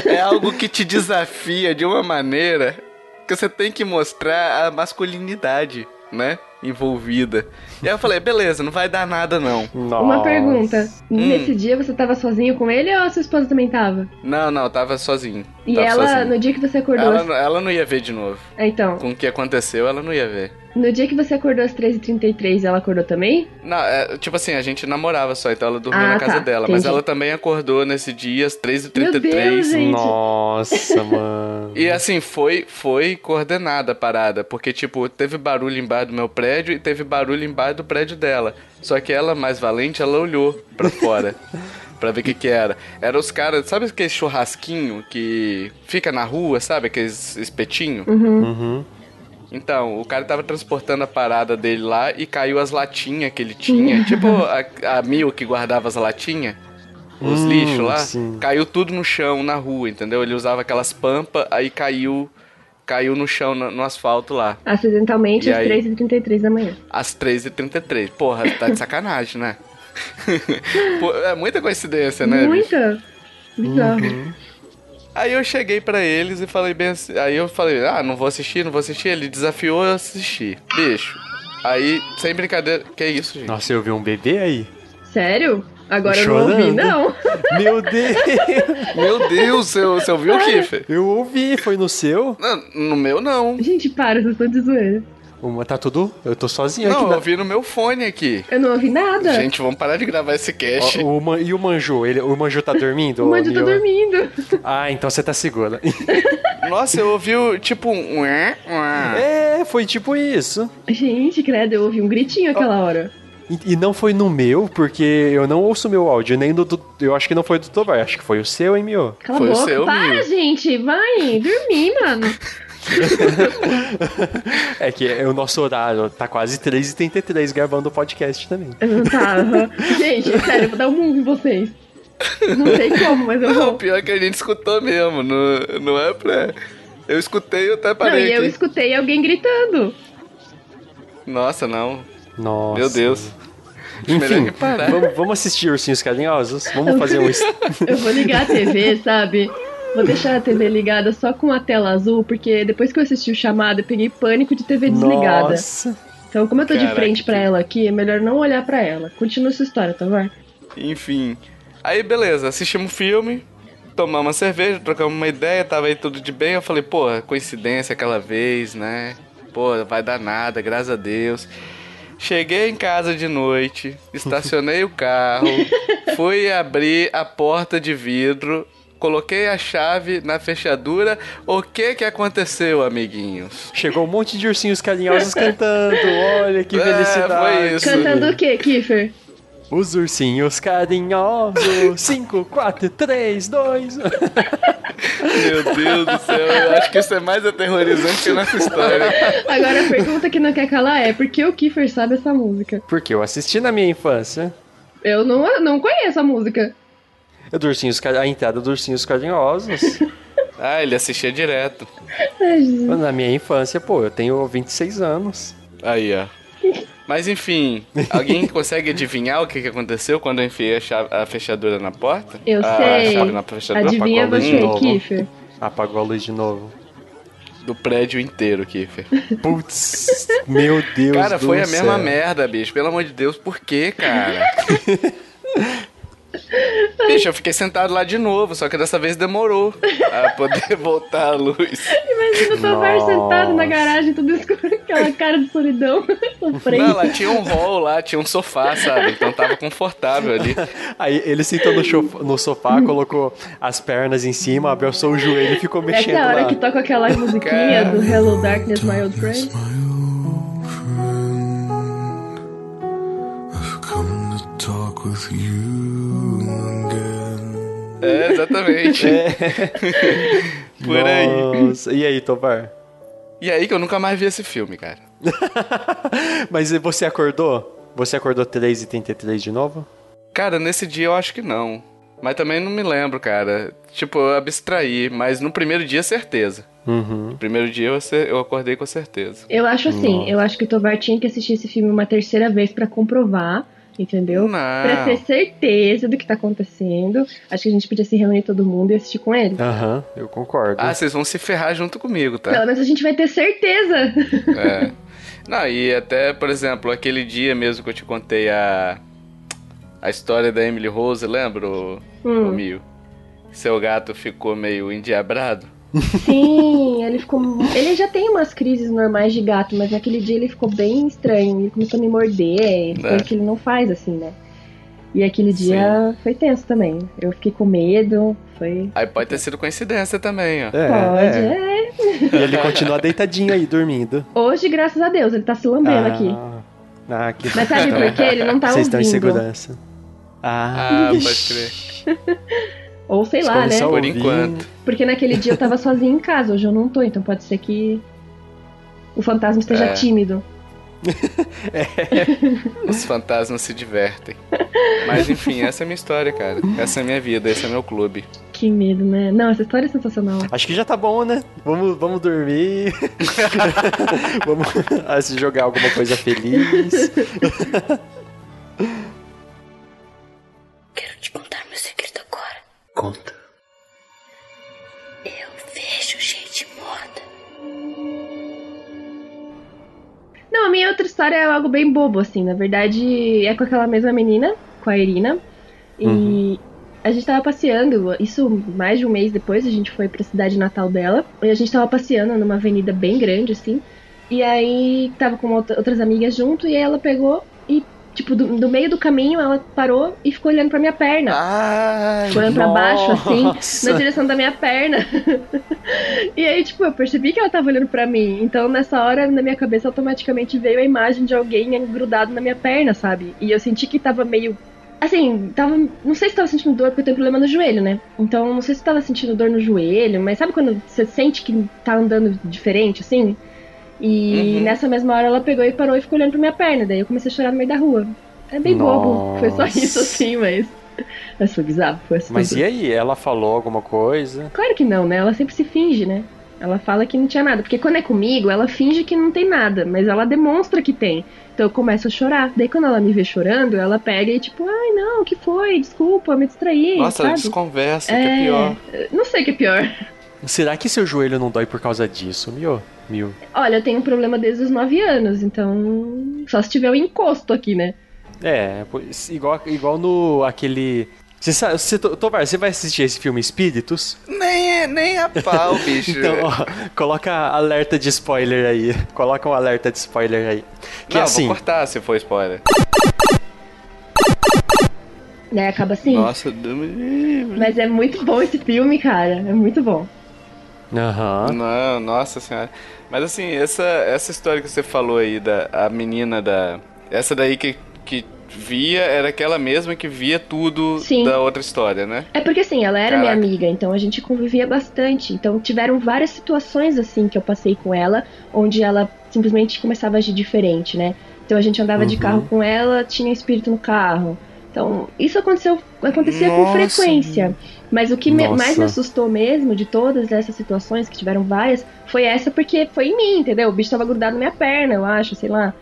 é algo que te desafia de uma maneira que você tem que mostrar a masculinidade, né? Envolvida. E aí eu falei, beleza, não vai dar nada não. Nossa. Uma pergunta. Hum. Nesse dia você tava sozinho com ele ou a sua esposa também tava? Não, não, eu tava sozinho. E Tava ela, sozinho. no dia que você acordou. Ela, ela não ia ver de novo. Ah, Então, Com o que aconteceu, ela não ia ver. No dia que você acordou às 3h33, ela acordou também? Não, é, tipo assim, a gente namorava só, então ela dormia Ah, na casa tá, dela. Mas entendi. ela também acordou nesse dia, às Meu 3h33. Deus, gente. Nossa, mano. E assim, foi, foi coordenada a parada, porque, tipo, teve barulho embaixo do meu prédio e teve barulho embaixo do prédio dela. Só que ela, mais valente, ela olhou pra fora. Pra ver o que que era. Era os caras, sabe aquele churrasquinho que fica na rua, sabe? Aqueles espetinho? Uhum. Então, o cara tava transportando a parada dele lá e caiu as latinhas que ele tinha. tipo a, a Mil que guardava as latinhas. Os Hum, lixos lá. sim. Caiu tudo no chão, na rua, entendeu? Ele usava aquelas pampas, aí caiu caiu no chão, no, no asfalto lá. Acidentalmente E às aí? 3h33 da manhã. Às 3h33. Porra, tá de sacanagem, né? É muita coincidência, né? Muita. Bizarro. Uhum. Aí eu cheguei pra eles e falei bem assim. Aí eu falei, ah, não vou assistir, não vou assistir. Ele desafiou eu assistir. Bicho. Aí, sem brincadeira. Que isso, gente? Nossa, eu vi um bebê aí. Sério? Agora eu não ouvi, Chorando? não. Meu Deus! Meu Deus, você, você ouviu o Kiffer? Eu ouvi, foi no seu? Não, no meu não. Gente, para, vocês estão de zoeira. Uma, tá tudo? Eu tô sozinho Não, aqui. eu Na... ouvi no meu fone aqui. Eu não ouvi nada. Gente, vamos parar de gravar esse cast. O Man- E o Manju? Ele... O Manju tá dormindo? o Mandy tá Mio? dormindo. Ah, então você tá segura. Nossa, eu ouvi o, tipo um... é, foi tipo isso. Gente, credo, eu ouvi um gritinho aquela hora. E, e não foi no meu, porque eu não ouço meu áudio, nem do, do- Eu acho que não foi do Tovar, acho que foi o seu, hein, Mio? Cala Foi a o boca. seu, Para, Mil. gente. Vai dormir, mano. É que é o nosso horário, tá quase 3h33 gravando o podcast também. Tá. Gente, sério, eu vou dar um mundo em vocês. Não sei como, mas eu Não, vou. pior que a gente escutou mesmo, não, não é pra... Eu escutei e eu até Não, parei e eu aqui. escutei alguém gritando. Nossa, não. Nossa. Meu Deus. Enfim, vamos, vamos assistir Ursinhos Carinhosos? Vamos fazer um... Eu vou ligar a TV, sabe? Vou deixar a TV ligada só com a tela azul, porque depois que eu assisti o chamado, eu peguei pânico de TV desligada. Nossa. Então, como eu tô de Caraca, frente pra que- ela aqui, é melhor não olhar pra ela. Continua sua história, tá vai? Enfim. Aí, beleza, assistimos o filme, tomamos uma cerveja, trocamos uma ideia, tava aí tudo de bem. Eu falei, pô, coincidência aquela vez, né? Pô, vai dar nada, graças a Deus. Cheguei em casa de noite, estacionei o carro, fui abrir a porta de vidro, coloquei a chave na fechadura. O que que aconteceu, amiguinhos? Chegou um monte de ursinhos carinhosos cantando. Olha que É, felicidade. foi isso. Cantando o quê, Kiefer? Os ursinhos carinhosos. 5, 4, 3, 2. Meu Deus do céu, eu acho que isso é mais aterrorizante que a nossa história. Agora a pergunta que não quer calar é: por que o Kiefer sabe essa música? Porque eu assisti na minha infância. Eu não, não conheço a música. É do ursinhos, a entrada dos ursinhos carinhosos. Ah, ele assistia direto. Na minha infância, pô, eu tenho 26 anos. Aí, ó. Mas enfim, alguém consegue adivinhar o que, que aconteceu quando eu enfiei a, chave- a fechadura na porta? Eu a, sei. A chave na fechadura Adivinha apagou a luz de você, novo. Kiefer. Apagou a luz de novo. do prédio inteiro, Kiffer. Putz, meu Deus Cara, do foi a mesma merda, bicho. Pelo amor de Deus, por quê, cara? bicho, eu fiquei sentado lá de novo, só que dessa vez demorou a poder voltar a luz. Imagina o Tovar sentado na garagem, tudo escuro, aquela cara de solidão, sofrendo. Não, lá tinha um hall lá, tinha um sofá, sabe? Então tava confortável ali. Aí ele sentou no, no sofá, colocou as pernas em cima, abraçou o joelho e ficou mexendo é a hora lá. que toca aquela musiquinha do Hello Darkness, My Old Friend. I've come to talk with you again. É, exatamente. Por aí. Nossa, e aí, Tovar? E aí que eu nunca mais vi esse filme, cara. Mas e você acordou? Você acordou 3h33 de novo? Cara, nesse dia eu acho que não. Mas também não me lembro, cara. Tipo, eu abstraí, mas no primeiro dia, certeza. Uhum. No primeiro dia eu, eu acordei com certeza. Eu acho assim, eu acho que o Tovar tinha que assistir esse filme uma terceira vez pra comprovar, entendeu? Não. Pra ter certeza do que tá acontecendo. Acho que a gente podia se reunir todo mundo e assistir com ele. Aham, eu concordo. Ah, vocês vão se ferrar junto comigo, tá? Pelo menos a gente vai ter certeza. É. Não, e até, por exemplo, aquele dia mesmo que eu te contei a. A história da Emily Rose, lembra, o, Hum. o Mio? Seu gato ficou meio endiabrado. Sim, ele ficou. Ele já tem umas crises normais de gato, mas naquele dia ele ficou bem estranho. Ele começou a me morder, É. coisa que ele não faz assim, né? E aquele dia foi tenso também. Eu fiquei com medo, foi. Aí pode ter sido coincidência também, ó. É, Pode, é. é. E ele continua deitadinho aí, dormindo. Hoje, graças a Deus, ele tá se lambendo aqui. Ah, que... Mas sabe por quê? Ele não tá Vocês estão em ouvindo. segurança. Ah, Ah, pode crer. Ou sei lá, né? só Por enquanto. Porque naquele dia eu tava sozinha em casa, hoje eu não tô, então pode ser que o fantasma esteja É. tímido. Os fantasmas se divertem. Mas enfim, essa é a minha história, cara. Essa é a minha vida, esse é meu clube. Que medo, né? Não, essa história é sensacional. Acho que já tá bom, né? Vamos, vamos dormir. vamos se jogar alguma coisa feliz. Quero te contar. Conta. Eu vejo gente morta. Não, a minha outra história é algo bem bobo, assim. Na verdade, é com aquela mesma menina, com a Irina. E a gente tava passeando, isso mais de um mês depois, a gente foi pra cidade natal dela. E a gente tava passeando numa avenida bem grande, assim. E aí tava com outra- outras amigas junto, e aí ela pegou e tipo, do, do meio do caminho, ela parou e ficou olhando pra minha perna. Ai, Ficou olhando pra baixo, assim, nossa. na direção da minha perna. e aí, tipo, eu percebi que ela tava olhando pra mim. Então, nessa hora, na minha cabeça, automaticamente veio a imagem de alguém grudado na minha perna, sabe? E eu senti que tava meio. Assim, tava. Não sei se tava sentindo dor porque eu tenho problema no joelho, né? Então, não sei se tava sentindo dor no joelho, mas sabe quando você sente que tá andando diferente, assim? E Uhum. nessa mesma hora ela pegou e parou e ficou olhando pra minha perna. Daí eu comecei a chorar no meio da rua. É bem bobo. Foi só Nossa. isso, assim, mas. Mas foi bizarro, foi Mas assustador. e aí? Ela falou alguma coisa? Claro que não, né? Ela sempre se finge, né? Ela fala que não tinha nada. Porque quando é comigo, ela finge que não tem nada, mas ela demonstra que tem. Então eu começo a chorar. Daí quando ela me vê chorando, ela pega e tipo, ai não, o que foi? Desculpa, me distraí. Nossa, ela sabe? desconversa, que é pior. Não sei o que é pior. Será que seu joelho não dói por causa disso, Mio? Mil. Olha, eu tenho um problema desde os 9 anos, então. Só se tiver o encosto aqui, né? É, pois, igual, igual no aquele. Você sabe, você, Tovar, você vai assistir esse filme Espíritos? Nem, é- nem a pau, bicho. Então, ó, coloca alerta de spoiler aí. Coloca um alerta de spoiler aí. Que não, assim. vou cortar se for spoiler. Daí acaba assim. Nossa. Mas é muito bom esse filme, cara. É muito bom. Aham. Não, nossa senhora. Mas assim, essa, essa história que você falou aí da a menina da. Essa daí que, que via era aquela mesma que via tudo Sim. da outra história, né? É porque assim, ela era minha Caraca. amiga, então a gente convivia bastante. Então tiveram várias situações assim que eu passei com ela, onde ela simplesmente começava a agir diferente, né? Então a gente andava de Uhum. carro com ela, tinha espírito no carro. Então, isso aconteceu, acontecia com Nossa. frequência. Mas o que me- Nossa. mais me assustou mesmo de todas essas situações, que tiveram várias, foi essa porque foi em mim, entendeu? O bicho tava grudado na minha perna, eu acho, sei lá.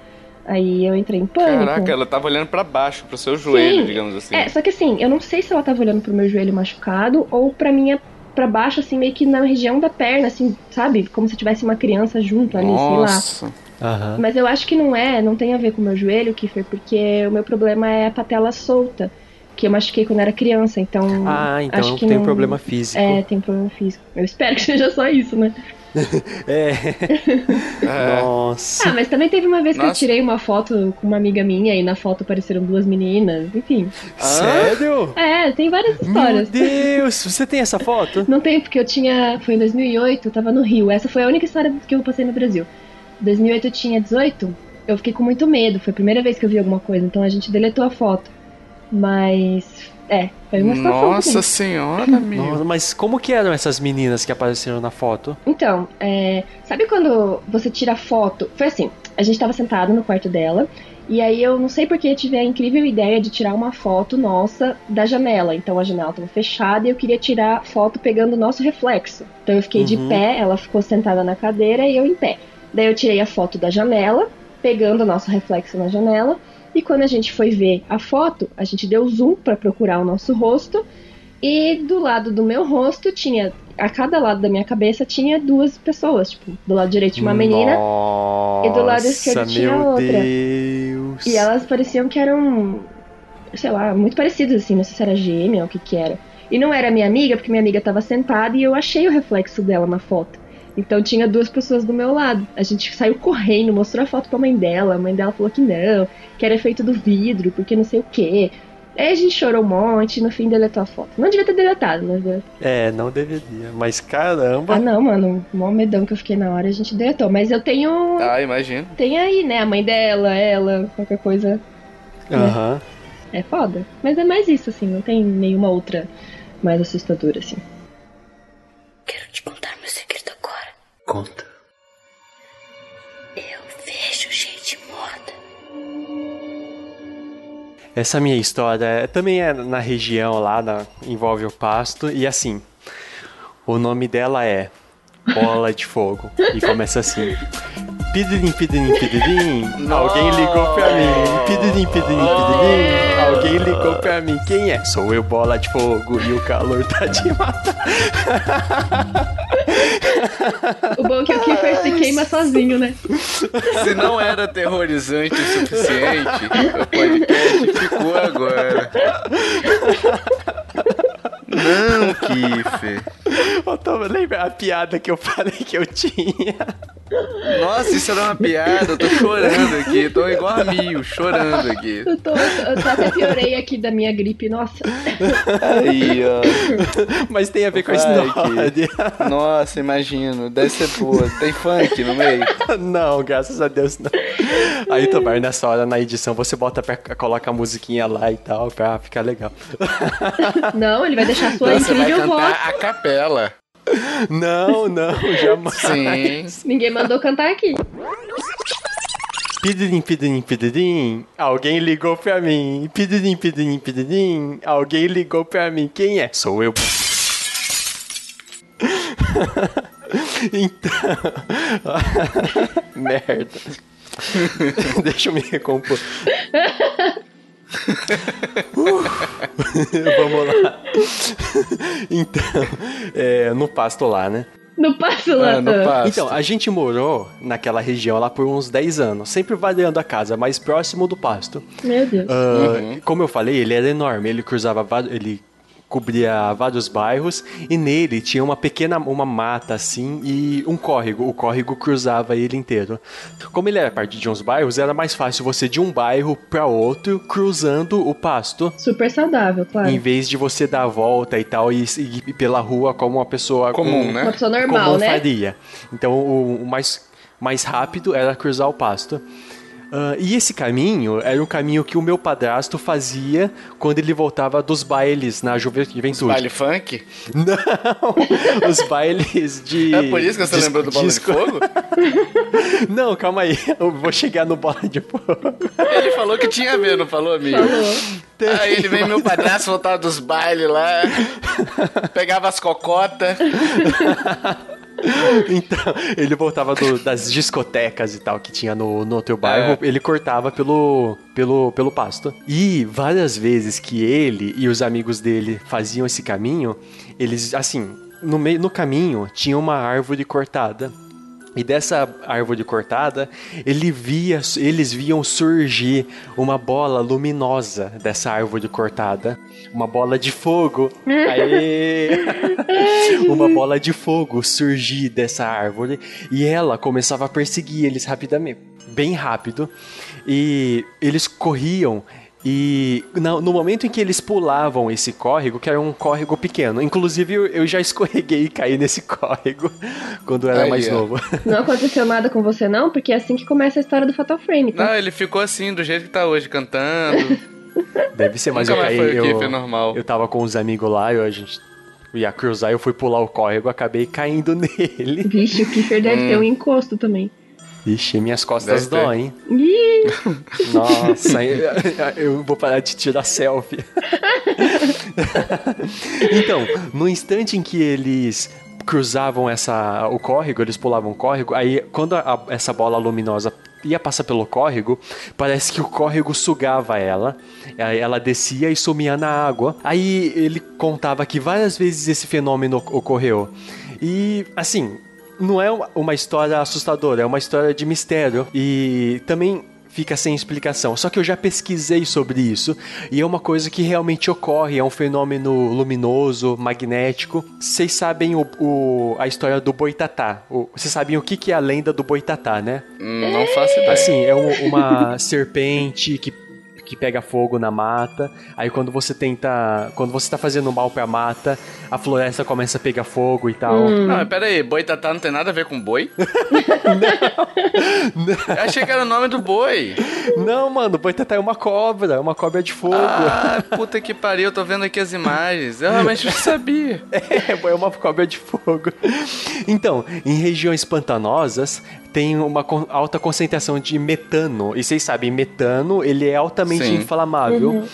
Aí eu entrei em pânico. Caraca, ela tava olhando pra baixo, pro seu joelho, Sim. digamos assim. É, só que assim, eu não sei se ela tava olhando pro meu joelho machucado ou pra minha pra baixo, assim, meio que na região da perna, assim, sabe? Como se tivesse uma criança junto ali, sei lá. Nossa. Aham. Mas eu acho que não é, não tem a ver com o meu joelho, Kiffer, porque o meu problema é a patela solta, que eu machuquei quando era criança, então. Ah, então acho que tem um não- problema físico. É, tem um problema físico. Eu espero que seja só isso, né? É. É. Nossa. Ah, mas também teve uma vez que eu Nossa. tirei uma foto com uma amiga minha e na foto apareceram duas meninas, enfim. Sério? É, tem várias Meu histórias. Deus, você tem essa foto? Não tem, porque eu tinha. Foi em 2008, eu tava no Rio. Essa foi a única história que eu passei no Brasil. Em 2008 eu tinha 18, eu fiquei com muito medo. Foi a primeira vez que eu vi alguma coisa, então a gente deletou a foto. Mas. É, foi uma situação. Nossa senhora. Nossa, mas como que eram essas meninas que apareceram na foto? Então, é, sabe quando você tira foto? Foi assim, a gente tava sentado no quarto dela, e aí eu não sei porque tive a incrível ideia de tirar uma foto nossa da janela. Então a janela tava fechada e eu queria tirar foto pegando o nosso reflexo. Então eu fiquei de Uhum. pé, ela ficou sentada na cadeira e eu em pé. Daí eu tirei a foto da janela, pegando o nosso reflexo na janela. E quando a gente foi ver a foto, a gente deu zoom para procurar o nosso rosto. E do lado do meu rosto tinha. A cada lado da minha cabeça tinha duas pessoas. Tipo, do lado direito uma menina Nossa, e do lado esquerdo tinha meu outra. Deus. e elas pareciam que eram. Sei lá, muito parecidas assim. Não sei se era gêmea ou o que que era. E não era minha amiga, porque minha amiga tava sentada e eu achei o reflexo dela na foto. Então tinha duas pessoas do meu lado. A gente saiu correndo, mostrou a foto pra mãe dela. A mãe dela falou que não, que era efeito do vidro, porque não sei o quê. Aí a gente chorou um monte e no fim deletou a foto. Não devia ter deletado, mas. É, não deveria. Mas caramba. Ah não, mano, o maior medão que eu fiquei na hora a gente deletou. Mas eu tenho. Ah, imagino. Tem aí, né? A mãe dela, ela, qualquer coisa. Aham. É foda. Mas é mais isso, assim, não tem nenhuma outra mais assustadora, assim. Quero te contar. Conta. Eu vejo gente morta. Essa minha história é- também é na região lá, na- envolve o pasto. E assim, o nome dela é Bola de Fogo. E começa assim. Pidirim, pidirim, pidirim, alguém ligou pra mim. Pidirim, pidirim, pidirim, alguém ligou pra mim. Quem é? Sou eu, Bola de Fogo, e o calor tá de matar. O bom é que o Kiefer se queima sozinho, né? Se não era aterrorizante o suficiente, o podcast ficou agora. Não, Kiffer. Lembra a piada que eu falei que eu tinha? Nossa, isso era uma piada. Eu tô chorando aqui. Tô igual a Mio, chorando aqui. Eu tô, eu tô até piorei aqui da minha gripe, nossa. Aí, ó. Mas tem a ver com a história. Nossa, imagino. Deve ser boa. Tem funk no meio. não, graças a Deus não. Aí, Tobar, nessa hora na edição você bota pra, coloca a musiquinha lá e tal, pra ficar legal. Não, ele vai deixar a sua Então, Você vai incrível voz. cantar a capela. Não, não, jamais. Sim. Ninguém mandou cantar aqui. Pidirim, pidirim, pidirim, alguém ligou pra mim. Pidirim, pidirim, pidirim, alguém ligou pra mim. Quem é? Sou eu. então. Merda. Deixa eu me recompor. Uh. Então, é, no pasto lá, né? No passo lá. Ah, no pasto. Então, a gente morou naquela região lá por uns 10 anos, sempre variando a casa, mais próximo do pasto. Meu Deus. Ah, Como eu falei, ele era enorme, ele cruzava vários, ele cobria vários bairros e nele tinha uma pequena uma mata assim e um córrego. O córrego cruzava ele inteiro. Como ele era parte de uns bairros, era mais fácil você ir de um bairro para outro cruzando o pasto. Super saudável, claro. Em vez de você dar a volta e tal e ir pela rua como uma pessoa Comum, com- né? Uma pessoa normal, como né? faria. Então o, o mais, mais rápido era cruzar o pasto. Ah, e esse caminho era um caminho que o meu padrasto fazia quando ele voltava dos bailes na juve- juventude. Baile funk? Não! Os bailes de. É por isso que você lembrou do Bola disco- de Fogo? Não, calma aí. Eu vou chegar no bola de fogo. Ele falou que tinha a ver, não falou, amigo? Falou. Aí ele vem meu padrasto voltava dos bailes lá, pegava as cocotas. Então, ele voltava do- das discotecas e tal que tinha no, no outro bairro, É. ele cortava pelo, pelo, pelo pasto. E várias vezes que ele e os amigos dele faziam esse caminho, eles, assim, no, meio, no caminho tinha uma árvore cortada. E dessa árvore cortada, ele via, eles viam surgir uma bola luminosa dessa árvore cortada. Uma bola de fogo. Aê! uma bola de fogo surgir dessa árvore. E ela começava a perseguir eles rapidamente. Bem rápido. E eles corriam. E no momento em que eles pulavam esse córrego, que era um córrego pequeno, inclusive eu, já escorreguei e caí nesse córrego quando eu era Aí, mais ó. novo. Não aconteceu nada com você, não? Porque é assim que começa a história do Fatal Frame, tá? Não, ele ficou assim, do jeito que tá hoje, cantando. Deve ser, mas Nunca eu caí. foi o eu, Kiff normal. eu tava com os amigos lá, eu, a gente ia cruzar, eu fui pular o córrego, acabei caindo nele. Vixe, o Kiefer deve Hum. ter um encosto também. Ixi, minhas costas Deve doem. Nossa, eu, vou parar de tirar selfie. então, no instante em que eles cruzavam essa, o córrego, eles pulavam o córrego, aí quando a- essa bola luminosa ia passar pelo córrego, parece que o córrego sugava ela, aí ela descia e sumia na água. Aí ele contava que várias vezes esse fenômeno ocorreu. E, assim, não é uma- história assustadora, é uma história de mistério. E também fica sem explicação. Só que eu já pesquisei sobre isso e é uma coisa que realmente ocorre, é um fenômeno luminoso, magnético. Vocês sabem o, o- a história do boitatá. Vocês sabem o que, que é a lenda do boitatá, né? Hum, não faço ideia. Assim, é um- uma serpente que, que pega fogo na mata. Aí quando você tenta. Quando você tá fazendo mal pra mata, a floresta começa a pegar fogo e tal. Não, mas pera aí, boitatá não tem nada a ver com boi? Eu achei que era o nome do boi. Não, mano, boitatá é uma cobra, é uma cobra de fogo. Ah, puta que pariu, eu tô vendo aqui as imagens. Eu realmente não sabia. É, é uma cobra de fogo. Então, em regiões pantanosas tem uma alta concentração de metano. E vocês sabem, metano ele é altamente Sim. inflamável.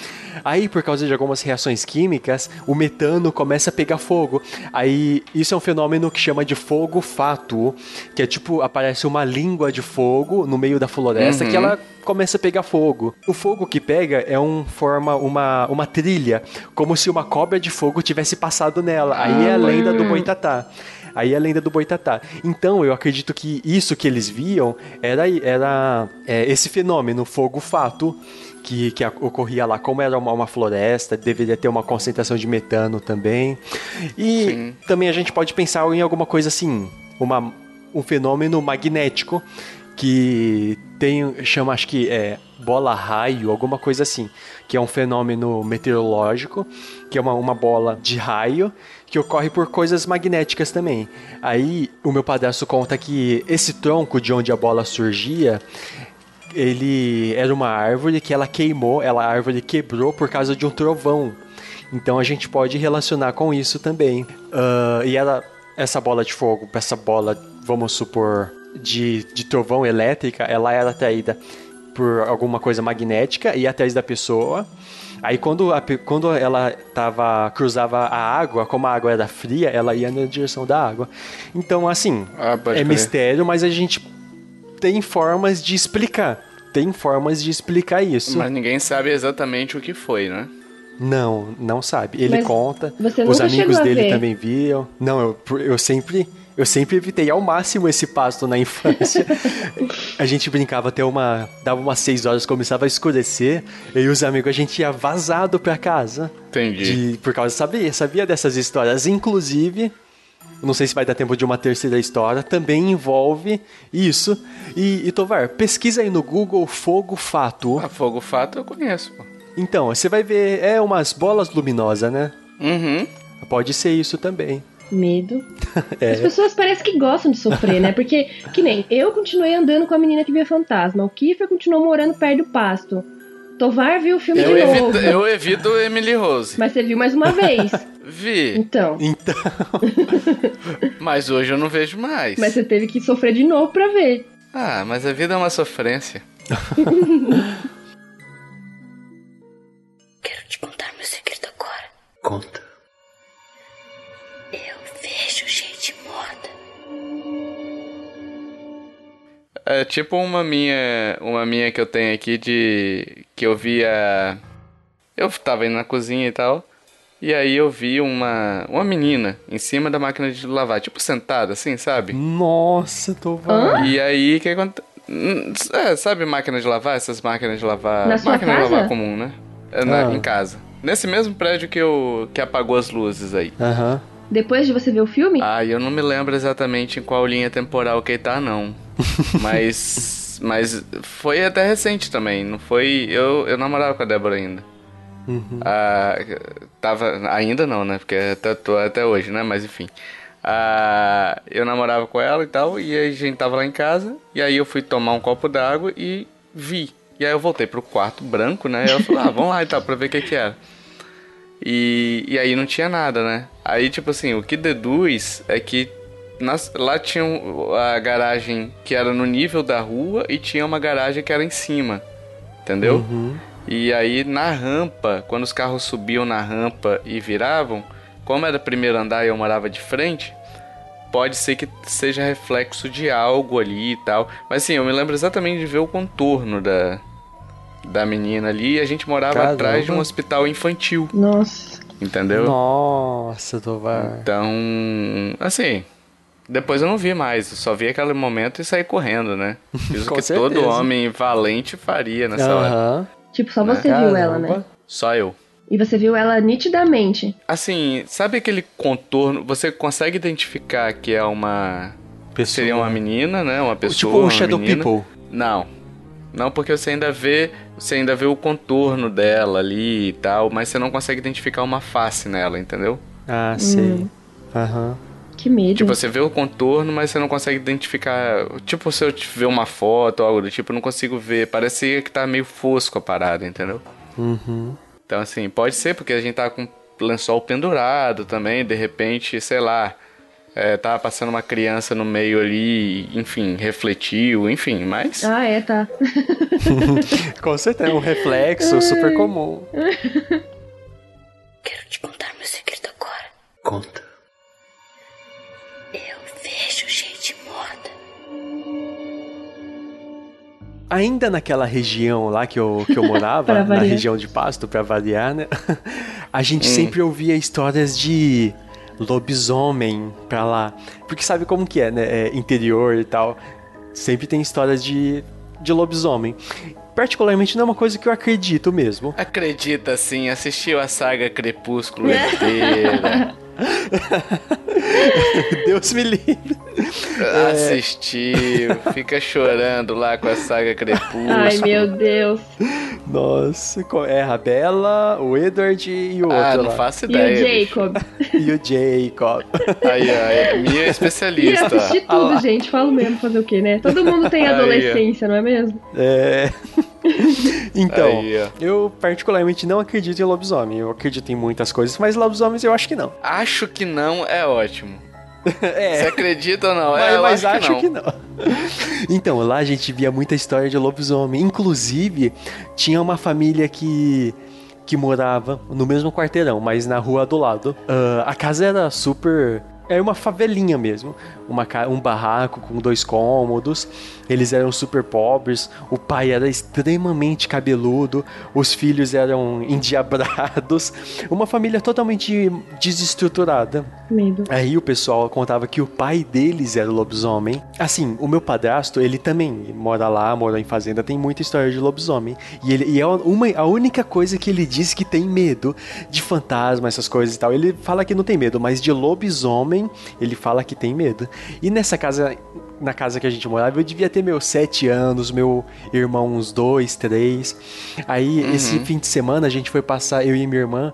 Aí, por causa de algumas reações químicas, o metano começa a pegar fogo. Aí, isso é um fenômeno que chama de fogo fátuo, que é tipo, aparece uma língua de fogo no meio da floresta que ela começa a pegar fogo. O fogo que pega é um forma uma, uma trilha, como se uma cobra de fogo tivesse passado nela. Aí é a lenda do boitatá. Aí é a lenda do boitatá. Então eu acredito que isso que eles viam era, era é, esse fenômeno, fogo fato, que, que ocorria lá. Como era uma, uma floresta, deveria ter uma concentração de metano também. E Sim. também a gente pode pensar em alguma coisa assim, uma um fenômeno magnético que tem, chama, acho que é bola raio, alguma coisa assim, que é um fenômeno meteorológico, que é uma, uma bola de raio que ocorre por coisas magnéticas também. Aí o meu padrasto conta que esse tronco de onde a bola surgia, ele era uma árvore que ela queimou, ela a árvore quebrou por causa de um trovão. Então a gente pode relacionar com isso também. Uh, e ela, essa bola de fogo, essa bola, vamos supor, de, de trovão elétrica, ela era atraída por alguma coisa magnética e atrás da pessoa. Aí quando, a, quando ela tava, cruzava a água, como a água era fria, ela ia na direção da água. Então, assim, Ah, é crer. mistério, mas a gente tem formas de explicar. Tem formas de explicar isso. Mas ninguém sabe exatamente o que foi, né? Não, não sabe. Ele Mas conta. você Os amigos dele também viam. Não, eu, eu sempre. Eu sempre evitei ao máximo esse pasto na infância. a gente brincava até uma. Dava umas 6 horas, começava a escurecer. Eu e os amigos, a gente ia vazado pra casa. Entendi. De, por causa, sabia, sabia dessas histórias. Inclusive, não sei se vai dar tempo de uma terceira história, também envolve isso. E, e Tovar, pesquisa aí no Google Fogo Fato. A Fogo Fato eu conheço, pô. Então, você vai ver, é umas bolas luminosas, né? Uhum. Pode ser isso também. Medo. É. As pessoas parecem que gostam de sofrer, né? Porque, que nem, eu continuei andando com a menina que via fantasma. O Kiefer continuou morando perto do pasto. Tovar viu o filme Eu de evito, novo. eu evito Emily Rose. Mas você viu mais uma vez. Vi, Então. Então, mas hoje eu não vejo mais. Mas você teve que sofrer de novo pra ver. Ah, mas a vida é uma sofrência. Quero te contar meu segredo agora. Conta. É tipo uma minha, uma minha que eu tenho aqui de que eu via eu tava indo na cozinha e tal, e aí eu vi uma uma menina em cima da máquina de lavar, tipo sentada assim, sabe? nossa, Tovar. E aí o que acontece? É, sabe máquina de lavar, essas máquinas de lavar, Na sua máquina de casa? lavar comum, né? É, na- Ah. em casa. Nesse mesmo prédio que eu que apagou as luzes aí. Aham. Depois de você ver o filme, Ah, eu não me lembro exatamente em qual linha temporal que ele tá, não. mas. Mas foi até recente também, não foi. Eu, eu namorava com a Débora ainda. Ah, tava. Ainda não, né? Porque até, tô até hoje, né? Mas enfim. Ah, eu namorava com ela e tal, e a gente tava lá em casa, e aí eu fui tomar um copo d'água e vi. E aí eu voltei pro quarto branco, né? E ela falou, ah, vamos lá e tal, pra ver o que que era. E, e aí não tinha nada, né? Aí, tipo assim, o que deduz é que nas- lá tinha a garagem que era no nível da rua e tinha uma garagem que era em cima, entendeu? E aí na rampa, quando os carros subiam na rampa e viravam, como era primeiro andar e eu morava de frente, pode ser que seja reflexo de algo ali e tal. Mas assim, eu me lembro exatamente de ver o contorno da, da menina ali e a gente morava Caramba. atrás de um hospital infantil, nossa. Entendeu? Nossa, Tovar. Então, assim, depois eu não vi mais, eu só vi aquele momento e saí correndo, né? Fiz o Com que todo certeza. homem valente faria nessa hora. Aham. Tipo, só você Caramba. viu ela, né? Só eu. E você viu ela nitidamente. Assim, sabe aquele contorno? Você consegue identificar que é uma. Pessoa. Seria uma menina, né? Uma pessoa. Tipo um uma Shadow menina. People. Não. Não, porque você ainda vê. Você ainda vê o contorno dela ali e tal, mas você não consegue identificar uma face nela, entendeu? Ah, sei. Aham. Que medo. Tipo, você vê o contorno, mas você não consegue identificar. Tipo, se eu ver uma foto ou algo do tipo, eu não consigo ver. Parecia que tá meio fosco a parada, entendeu? Uhum. Então, assim, pode ser porque a gente tá com lençol pendurado também, de repente, sei lá. É, tava passando uma criança no meio ali, enfim, refletiu, enfim, mas. Ah, é, tá. Com certeza, é um reflexo super comum. Quero te contar meu segredo agora. Conta. Eu vejo gente morta. Ainda naquela região lá que eu, que eu morava, na região de Pasto, pra variar, né? A gente sempre ouvia histórias de lobisomem pra lá. Porque sabe como que é, né? É, interior e tal. Sempre tem histórias de, de lobisomem. Particularmente não é uma coisa que eu acredito mesmo. Acredita, assim, assistiu a saga Crepúsculo inteira. Deus me livre. Assistiu, fica chorando lá com a saga Crepúsculo. Ai, meu Deus. Nossa, é a Bella, o Edward e o outro Ah, não lá. faço E o ideia. Jacob. E o Jacob. Aí, ó, é minha especialista. assistir Ah lá. tudo, gente. Falo mesmo fazer o quê, né? Todo mundo tem Aí, adolescência, não é mesmo? É. Então, Aí, eu particularmente não acredito em lobisomem. Eu acredito em muitas coisas, mas lobisomens eu acho que não. Acho que não é ótimo. Você É. acredita ou não? Mas, é, mas acho, acho que não. Então, lá a gente via muita história de lobisomem. Inclusive, tinha uma família que que morava no mesmo quarteirão, mas na rua do lado. Ah, a casa era super. Era uma favelinha mesmo. Uma, um barraco com dois cômodos. Eles eram super pobres. O pai era extremamente cabeludo. Os filhos eram endiabrados. Uma família totalmente desestruturada. Medo. Aí o pessoal contava que o pai deles era o lobisomem. Assim, o meu padrasto, ele também mora lá, mora em fazenda, tem muita história de lobisomem. E, ele, e é uma, a única coisa que ele diz que tem medo de fantasma, essas coisas e tal. Ele fala que não tem medo, mas de lobisomem, ele fala que tem medo. E nessa casa, na casa que a gente morava, eu devia ter meus sete anos, meu irmão uns dois, três. Aí, esse fim de semana, a gente foi passar, eu e minha irmã,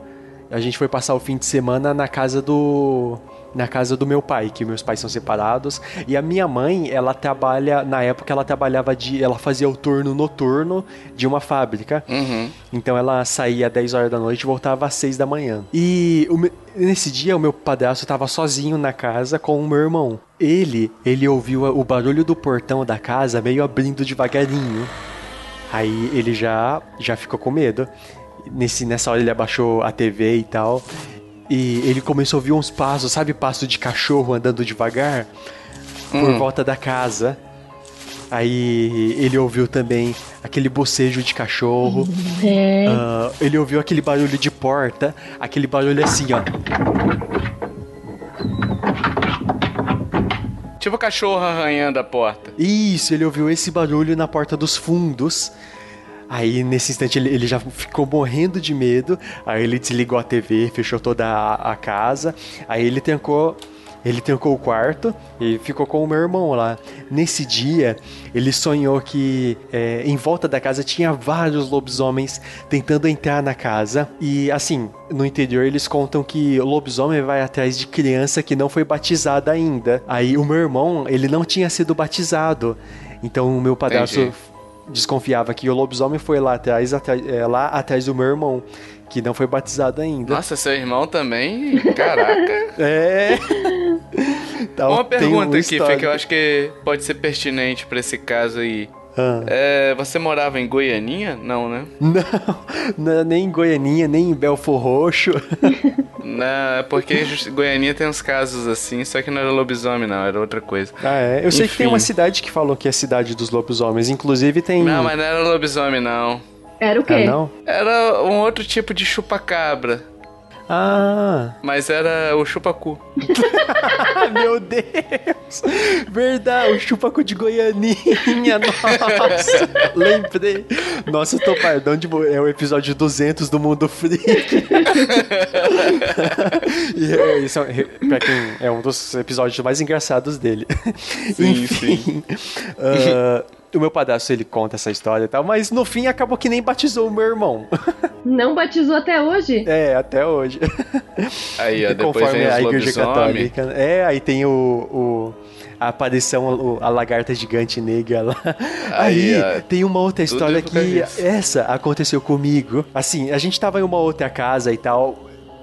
a gente foi passar o fim de semana na casa do na casa do meu pai, que meus pais são separados, e a minha mãe, ela trabalha, na época ela trabalhava de, ela fazia o turno noturno de uma fábrica. Uhum. Então ela saía às 10 horas da noite e voltava às 6 da manhã. E o nesse dia o meu padrasto estava sozinho na casa com o meu irmão. Ele, ele ouviu o barulho do portão da casa meio abrindo devagarinho. Aí ele já já ficou com medo. Nesse, nessa hora ele abaixou a TV e tal. E ele começou a ouvir uns passos, sabe, passo de cachorro andando devagar por volta da casa. Aí ele ouviu também aquele bocejo de cachorro. É. Ah, ele ouviu aquele barulho de porta, aquele barulho assim, ó. Tipo cachorro arranhando a porta. Isso, ele ouviu esse barulho na porta dos fundos. Aí, nesse instante, ele, ele já ficou morrendo de medo. Aí ele desligou a TV, fechou toda a, a casa. Aí ele trancou. Ele trancou o quarto e ficou com o meu irmão lá. Nesse dia, ele sonhou que é, em volta da casa tinha vários lobisomens tentando entrar na casa. E assim, no interior eles contam que o lobisomem vai atrás de criança que não foi batizada ainda. Aí o meu irmão, ele não tinha sido batizado. Então o meu padrasto Entendi. Desconfiava que o lobisomem foi lá atrás, é, lá atrás do meu irmão, que não foi batizado ainda. Nossa, seu irmão também? Caraca. É. Tá, Uma pergunta aqui. Fê, que eu acho que pode ser pertinente pra esse caso aí. Ah. É, você morava em Goianinha? Não, né? Não, não, nem em Goianinha, nem em Belfor Roxo. Não, é porque Goianinha tem uns casos assim, só que não era lobisomem, não, era outra coisa. Ah, é. Eu sei que tem uma cidade que falou que é a cidade dos lobisomens. Inclusive tem. Não, mas não era lobisomem, não. Era o quê? Ah, não? Era um outro tipo de chupacabra, Ah, mas era o chupacu. meu Deus! Verdade, o chupacu de Goianinha, nossa! Lembrei. Nossa, eu tô pardão de. É o episódio 200 do Mundo Freak. e é, isso é, pra quem é um dos episódios mais engraçados dele. Sim, Enfim. ah, o meu padrasto ele conta essa história e tal, mas no fim acabou que nem batizou o meu irmão. Não batizou até hoje? É, até hoje. Aí, ó, depois conforme vem a igreja católica. É, aí tem o, o- a aparição, a lagarta gigante negra lá. Aí, Aí, tem uma outra história que essa aconteceu comigo. Assim, a gente tava em uma outra casa e tal,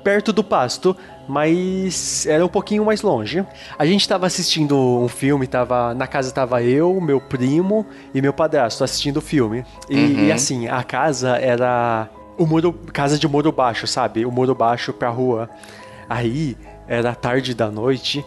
perto do pasto. Mas era um pouquinho mais longe. A gente tava assistindo um filme, tava na casa tava eu, meu primo e meu padrasto assistindo o filme. E, Uhum. e assim, a casa era o muro, casa de muro baixo, sabe? O muro baixo pra rua. Aí era tarde da noite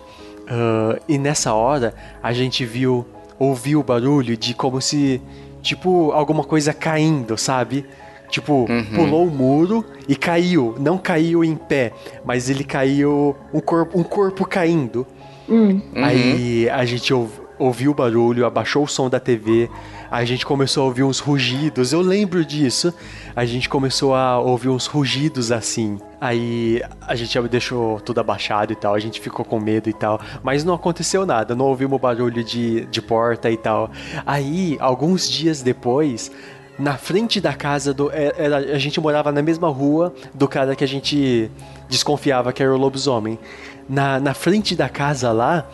ah, e nessa hora a gente viu, ouviu o barulho de como se, tipo, alguma coisa caindo, sabe? Tipo, pulou o muro e caiu. Não caiu em pé, mas ele caiu um corpo, um corpo caindo. Hum. Uhum. Aí a gente ouve, ouviu o barulho, abaixou o som da TV, a gente começou a ouvir uns rugidos, eu lembro disso. A gente começou a ouvir uns rugidos assim. Aí a gente já deixou tudo abaixado e tal, a gente ficou com medo e tal. Mas não aconteceu nada, não ouvimos barulho de, de porta e tal. Aí, alguns dias depois, na frente da casa do. é, Era, a gente morava na mesma rua do cara que a gente desconfiava que era o lobisomem. Na, na frente da casa lá,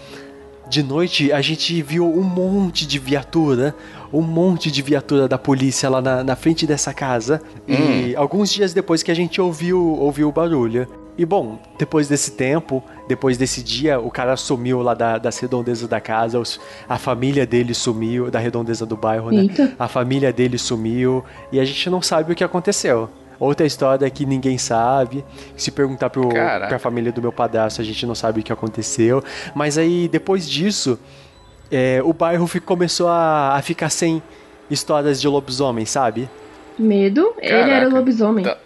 de noite, a gente viu um monte de viatura, um monte de viatura da polícia lá na, na frente dessa casa. E alguns dias depois que a gente ouviu, ouviu o barulho. E bom, depois desse tempo, depois desse dia, o cara sumiu lá da, das redondezas da casa, os- a família dele sumiu, da redondeza do bairro, né? Eita. A família dele sumiu e a gente não sabe o que aconteceu. Outra história que ninguém sabe. Se perguntar pro, Caraca. pra família do meu padrasto, a gente não sabe o que aconteceu. Mas aí, depois disso, é, o bairro fi- começou a, a ficar sem histórias de lobisomem, sabe? Medo, ele Caraca. era o lobisomem. Tá.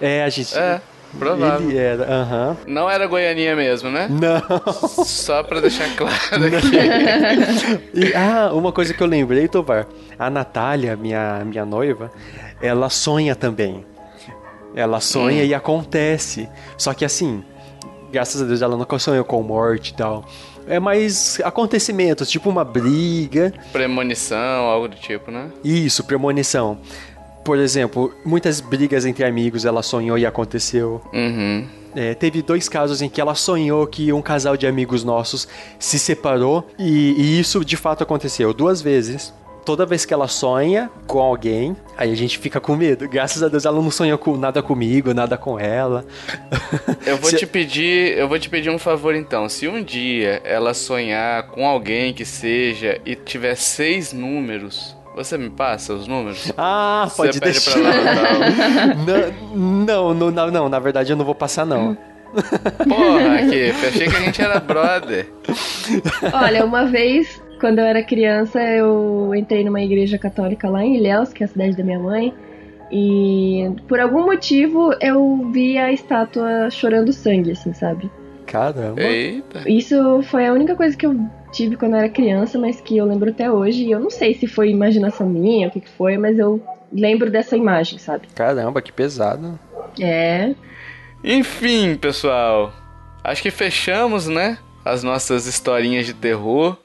É, a gente. É, provável. Ele era, aham. Não era Goianinha mesmo, né? Não. Só pra deixar claro aqui. E, ah, uma coisa que eu lembrei, Tovar. A Natália, minha, minha noiva, ela sonha também. Ela sonha e acontece. Só que assim, graças a Deus ela nunca sonhou com morte e tal. É mais acontecimentos, tipo uma briga. Premonição, algo do tipo, né? Isso, premonição. Por exemplo, muitas brigas entre amigos ela sonhou e aconteceu. Uhum. É, teve dois casos em que ela sonhou que um casal de amigos nossos se separou e, e isso de fato aconteceu duas vezes. Toda vez que ela sonha com alguém, aí a gente fica com medo. Graças a Deus ela não sonhou com nada comigo, nada com ela. Eu vou Se- te pedir, eu vou te pedir um favor então. Se um dia ela sonhar com alguém que seja e tiver seis números, você me passa os números? Ah, pode você pede deixar. pra lá, não, não, não, não, na verdade eu não vou passar não. Porra, aqui, achei que a gente era brother. Olha, uma vez, quando eu era criança, eu entrei numa igreja católica lá em Ilhéus, que é a cidade da minha mãe. E por algum motivo eu vi a estátua chorando sangue, assim, sabe? Caramba. Eita. Isso foi a única coisa que eu tive quando eu era criança, mas que eu lembro até hoje. E eu não sei se foi imaginação minha, o que, que foi, mas eu lembro dessa imagem, sabe? Caramba, que pesado. É. Enfim, pessoal. Acho que fechamos, né? As nossas historinhas de terror.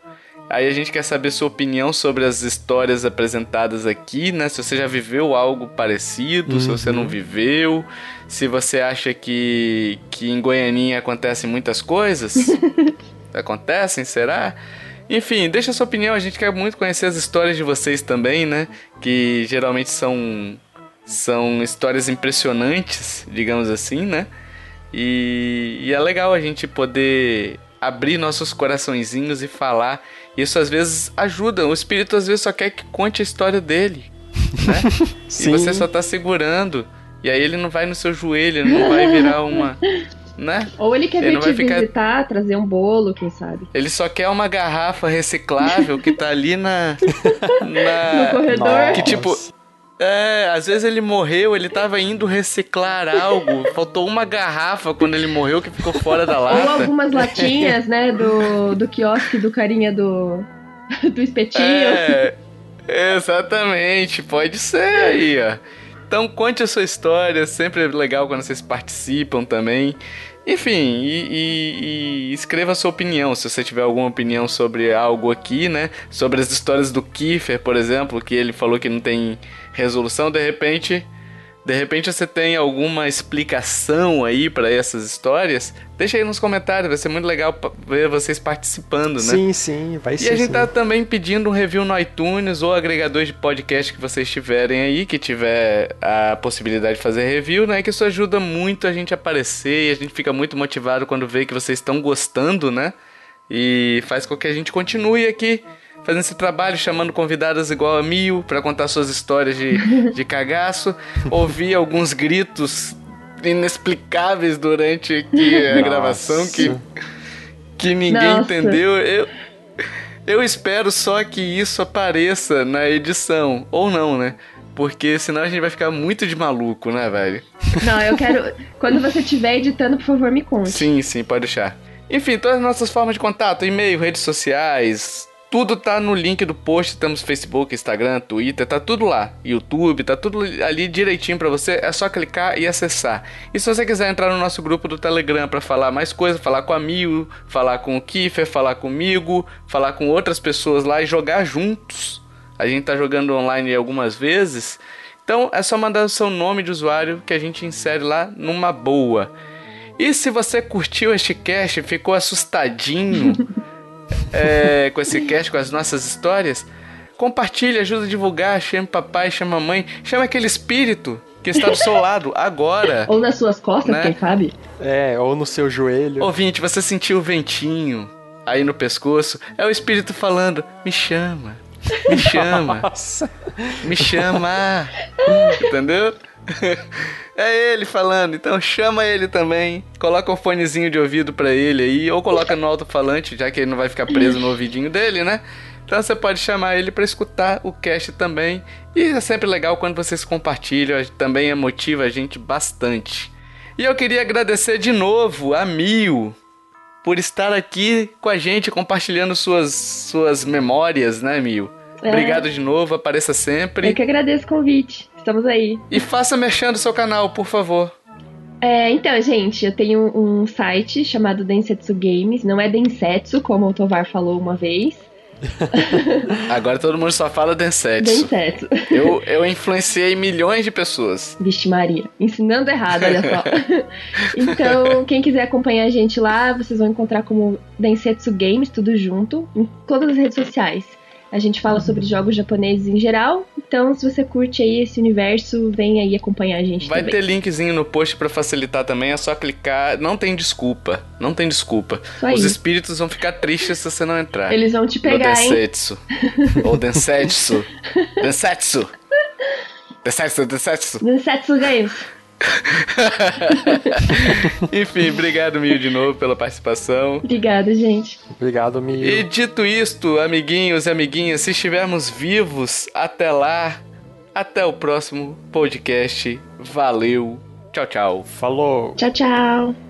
Aí a gente quer saber sua opinião sobre as histórias apresentadas aqui, né? Se você já viveu algo parecido, se você não viveu, se você acha que, que em Goianinha acontecem muitas coisas. Acontecem, será? Enfim, deixa sua opinião, a gente quer muito conhecer as histórias de vocês também, né? Que geralmente são são histórias impressionantes, digamos assim, né? E, e é legal a gente poder abrir nossos coraçõezinhos e falar. Isso às vezes ajuda. O espírito às vezes só quer que conte a história dele, né? E você só tá segurando. E aí ele não vai no seu joelho, não vai virar uma, né? Ou ele quer Ele vir te ficar- visitar, trazer um bolo, quem sabe? Ele só quer uma garrafa reciclável que tá ali na na No corredor. Nossa. que tipo é, às vezes ele morreu, ele tava indo reciclar algo. Faltou uma garrafa quando ele morreu que ficou fora da Ou lata. algumas latinhas, né, do, do quiosque do carinha do, do espetinho. É, exatamente, pode ser aí, ó. Então conte a sua história, sempre é legal quando vocês participam também. Enfim, e, e- e escreva a sua opinião, se você tiver alguma opinião sobre algo aqui, né? Sobre as histórias do Kiefer, por exemplo, que ele falou que não tem resolução, de repente. De repente você tem alguma explicação aí pra essas histórias? Deixa aí nos comentários, vai ser muito legal ver vocês participando, né? Sim, sim, vai E ser. a gente sim. tá também pedindo um review no iTunes ou agregador de podcast que vocês tiverem aí, que tiver a possibilidade de fazer review, né? Que isso ajuda muito a gente a aparecer e a gente fica muito motivado quando vê que vocês estão gostando, né? E faz com que a gente continue aqui fazendo esse trabalho, chamando convidadas igual a Mil pra contar suas histórias de, de cagaço, ouvir alguns gritos inexplicáveis durante aqui a Nossa. gravação que que ninguém Nossa. entendeu. Eu, eu espero só que isso apareça na edição. Ou não, né? Porque senão a gente vai ficar muito de maluco, né, velho? Não, eu quero. Quando você estiver editando, por favor, me conte. Sim, sim, pode deixar. Enfim, todas as nossas formas de contato, e-mail, redes sociais, tudo tá no link do post. Temos Facebook, Instagram, Twitter, tá tudo lá. YouTube, tá tudo ali direitinho para você. É só clicar e acessar. E se você quiser entrar no nosso grupo do Telegram para falar mais coisas, falar com amigo, falar com o Kiefer, falar comigo, falar com outras pessoas lá e jogar juntos. A gente tá jogando online algumas vezes. Então é só mandar o seu nome de usuário que a gente insere lá numa boa. E se você curtiu este cast, ficou assustadinho é, com esse cast, com as nossas histórias, compartilhe, ajuda a divulgar, chame papai, chame mamãe, chame aquele espírito que está do seu lado agora. Ou nas suas costas, Né? quem sabe? É, ou no seu joelho. Ouvinte, você sentiu o ventinho aí no pescoço? É o espírito falando: me chama, me chama, Nossa. me chama. Entendeu? É ele falando, então chama ele também. Coloca um fonezinho de ouvido pra ele aí, ou coloca no alto-falante, já que ele não vai ficar preso no ouvidinho dele, né? Então você pode chamar ele pra escutar o cast também. E é sempre legal quando vocês compartilham, também motiva a gente bastante. E eu queria agradecer de novo a Mil por estar aqui com a gente compartilhando suas, suas memórias, né, Mil? É. Obrigado de novo, apareça sempre. Eu que agradeço o convite. Estamos aí. E faça mexendo seu canal, por favor. É, então, gente, eu tenho um site chamado Densetsu Games. Não é Densetsu, como o Tovar falou uma vez. Agora todo mundo só fala Densetsu. Densetsu. Eu, eu influenciei milhões de pessoas. Vixe Maria, ensinando errado, olha só. então, quem quiser acompanhar a gente lá, vocês vão encontrar como Densetsu Games, tudo junto, em todas as redes sociais. A gente fala sobre jogos japoneses em geral, então se você curte aí esse universo, vem aí acompanhar a gente Vai também. ter linkzinho no post pra facilitar também, é só clicar. Não tem desculpa, não tem desculpa. Aí. Os espíritos vão ficar tristes se você não entrar. Eles vão te no pegar, hein? Densetsu. Ou Densetsu. Densetsu. Densetsu, Densetsu. Densetsu Games. Enfim, obrigado, Mil, de novo pela participação. Obrigada, gente. Obrigado, Mil. E dito isto, amiguinhos e amiguinhas, se estivermos vivos até lá, até o próximo podcast. Valeu. Tchau, tchau. Falou. Tchau, tchau.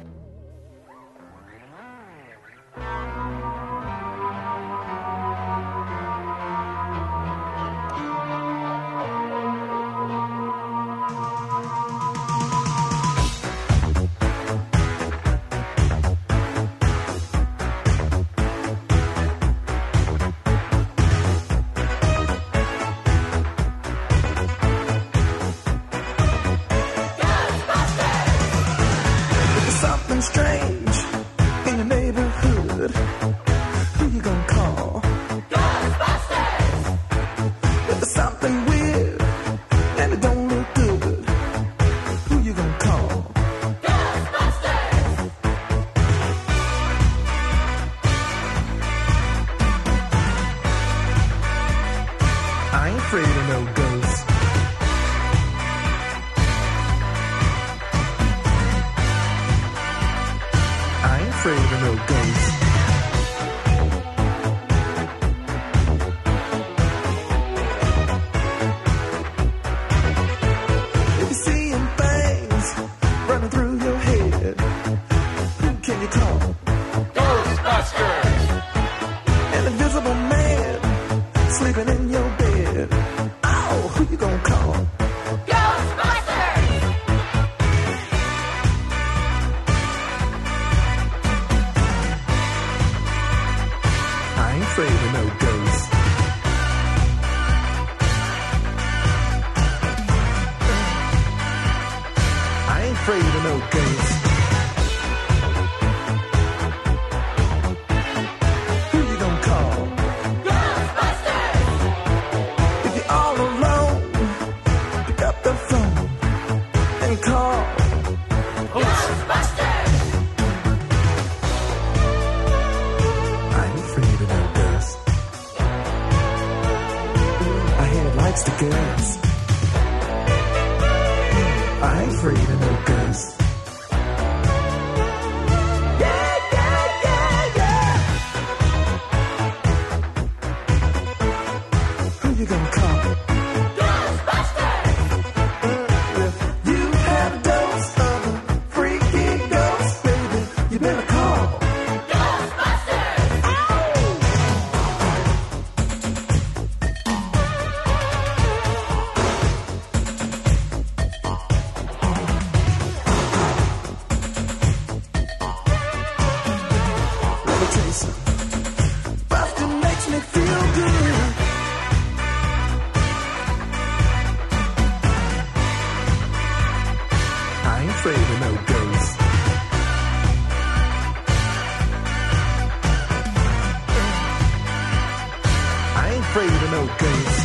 Afraid of no ghosts.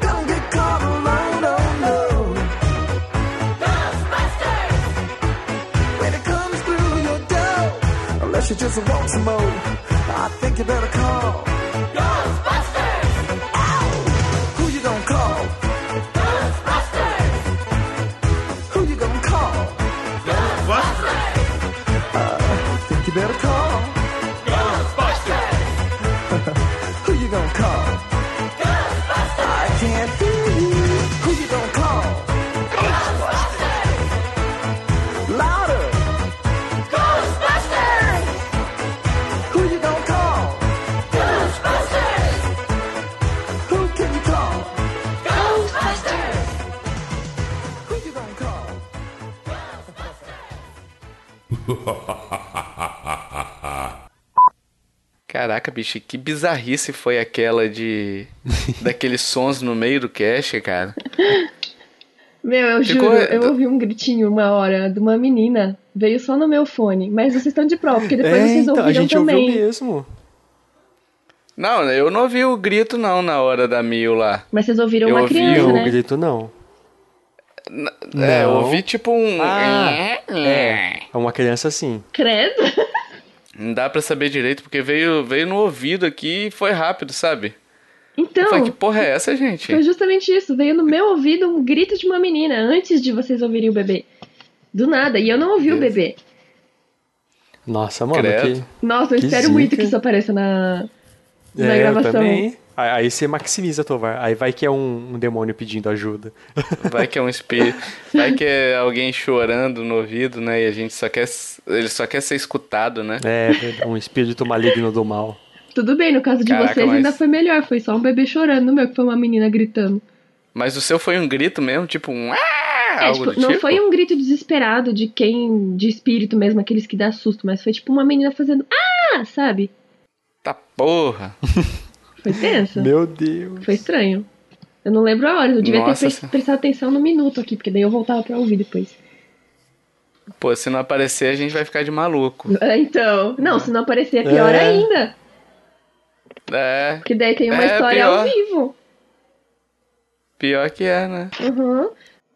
Don't get caught alone, oh, no, no. When it comes through your door, unless you just want some more, I think you better call. Caraca, bicho, que bizarrice foi aquela de. daqueles sons no meio do cast, cara. Meu, eu Ficou- juro, eu ouvi um gritinho uma hora de uma menina. Veio só no meu fone. Mas vocês estão de prova, porque depois é, vocês então, ouviram a gente também. ouviu mesmo. Não, eu não ouvi o grito, não, na hora da Mil lá. Mas vocês ouviram Eu uma ouvi criança, Não, né? grito não. É, eu Não. ouvi tipo um. Ah, é. É uma criança assim. Credo. Não dá pra saber direito, porque veio, veio no ouvido aqui e foi rápido, sabe? Eu Então, falei, que porra é essa, gente? foi justamente isso. Veio no meu ouvido um grito de uma menina antes de vocês ouvirem o bebê. Do nada. E eu não ouvi o Deus. bebê. Nossa, mano, que. Nossa, eu Que espero muito zica. que isso apareça na É, eu gravação. também. Aí você maximiza a tua var. Aí vai que é um, um demônio pedindo ajuda. Vai que é um espírito. Vai que é alguém chorando no ouvido, né? E a gente só quer. Ele só quer ser escutado, né? É, um espírito maligno do mal. Tudo bem, no caso de Caraca, vocês mas- ainda foi melhor. Foi só um bebê chorando. No meu, que foi uma menina gritando. Mas o seu foi um grito mesmo, tipo um. É, algo tipo, do não tipo? foi um grito desesperado de quem. de espírito mesmo, aqueles que dá susto, mas foi tipo uma menina fazendo. Ah! Sabe? Tá porra! Foi tenso. Meu Deus. Foi estranho. Eu não lembro a hora, eu devia Nossa, ter prestado atenção no minuto aqui, porque daí eu voltava pra ouvir depois. Pô, se não aparecer, a gente vai ficar de maluco. Ah, Então. Não, se não aparecer é pior É. ainda. É, Porque daí tem uma É, história pior. ao vivo. pior que é, né? Uhum.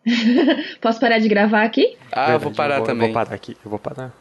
Posso parar de gravar aqui? Ah, eu vou Verdade, parar eu também. Eu vou parar aqui, eu vou parar.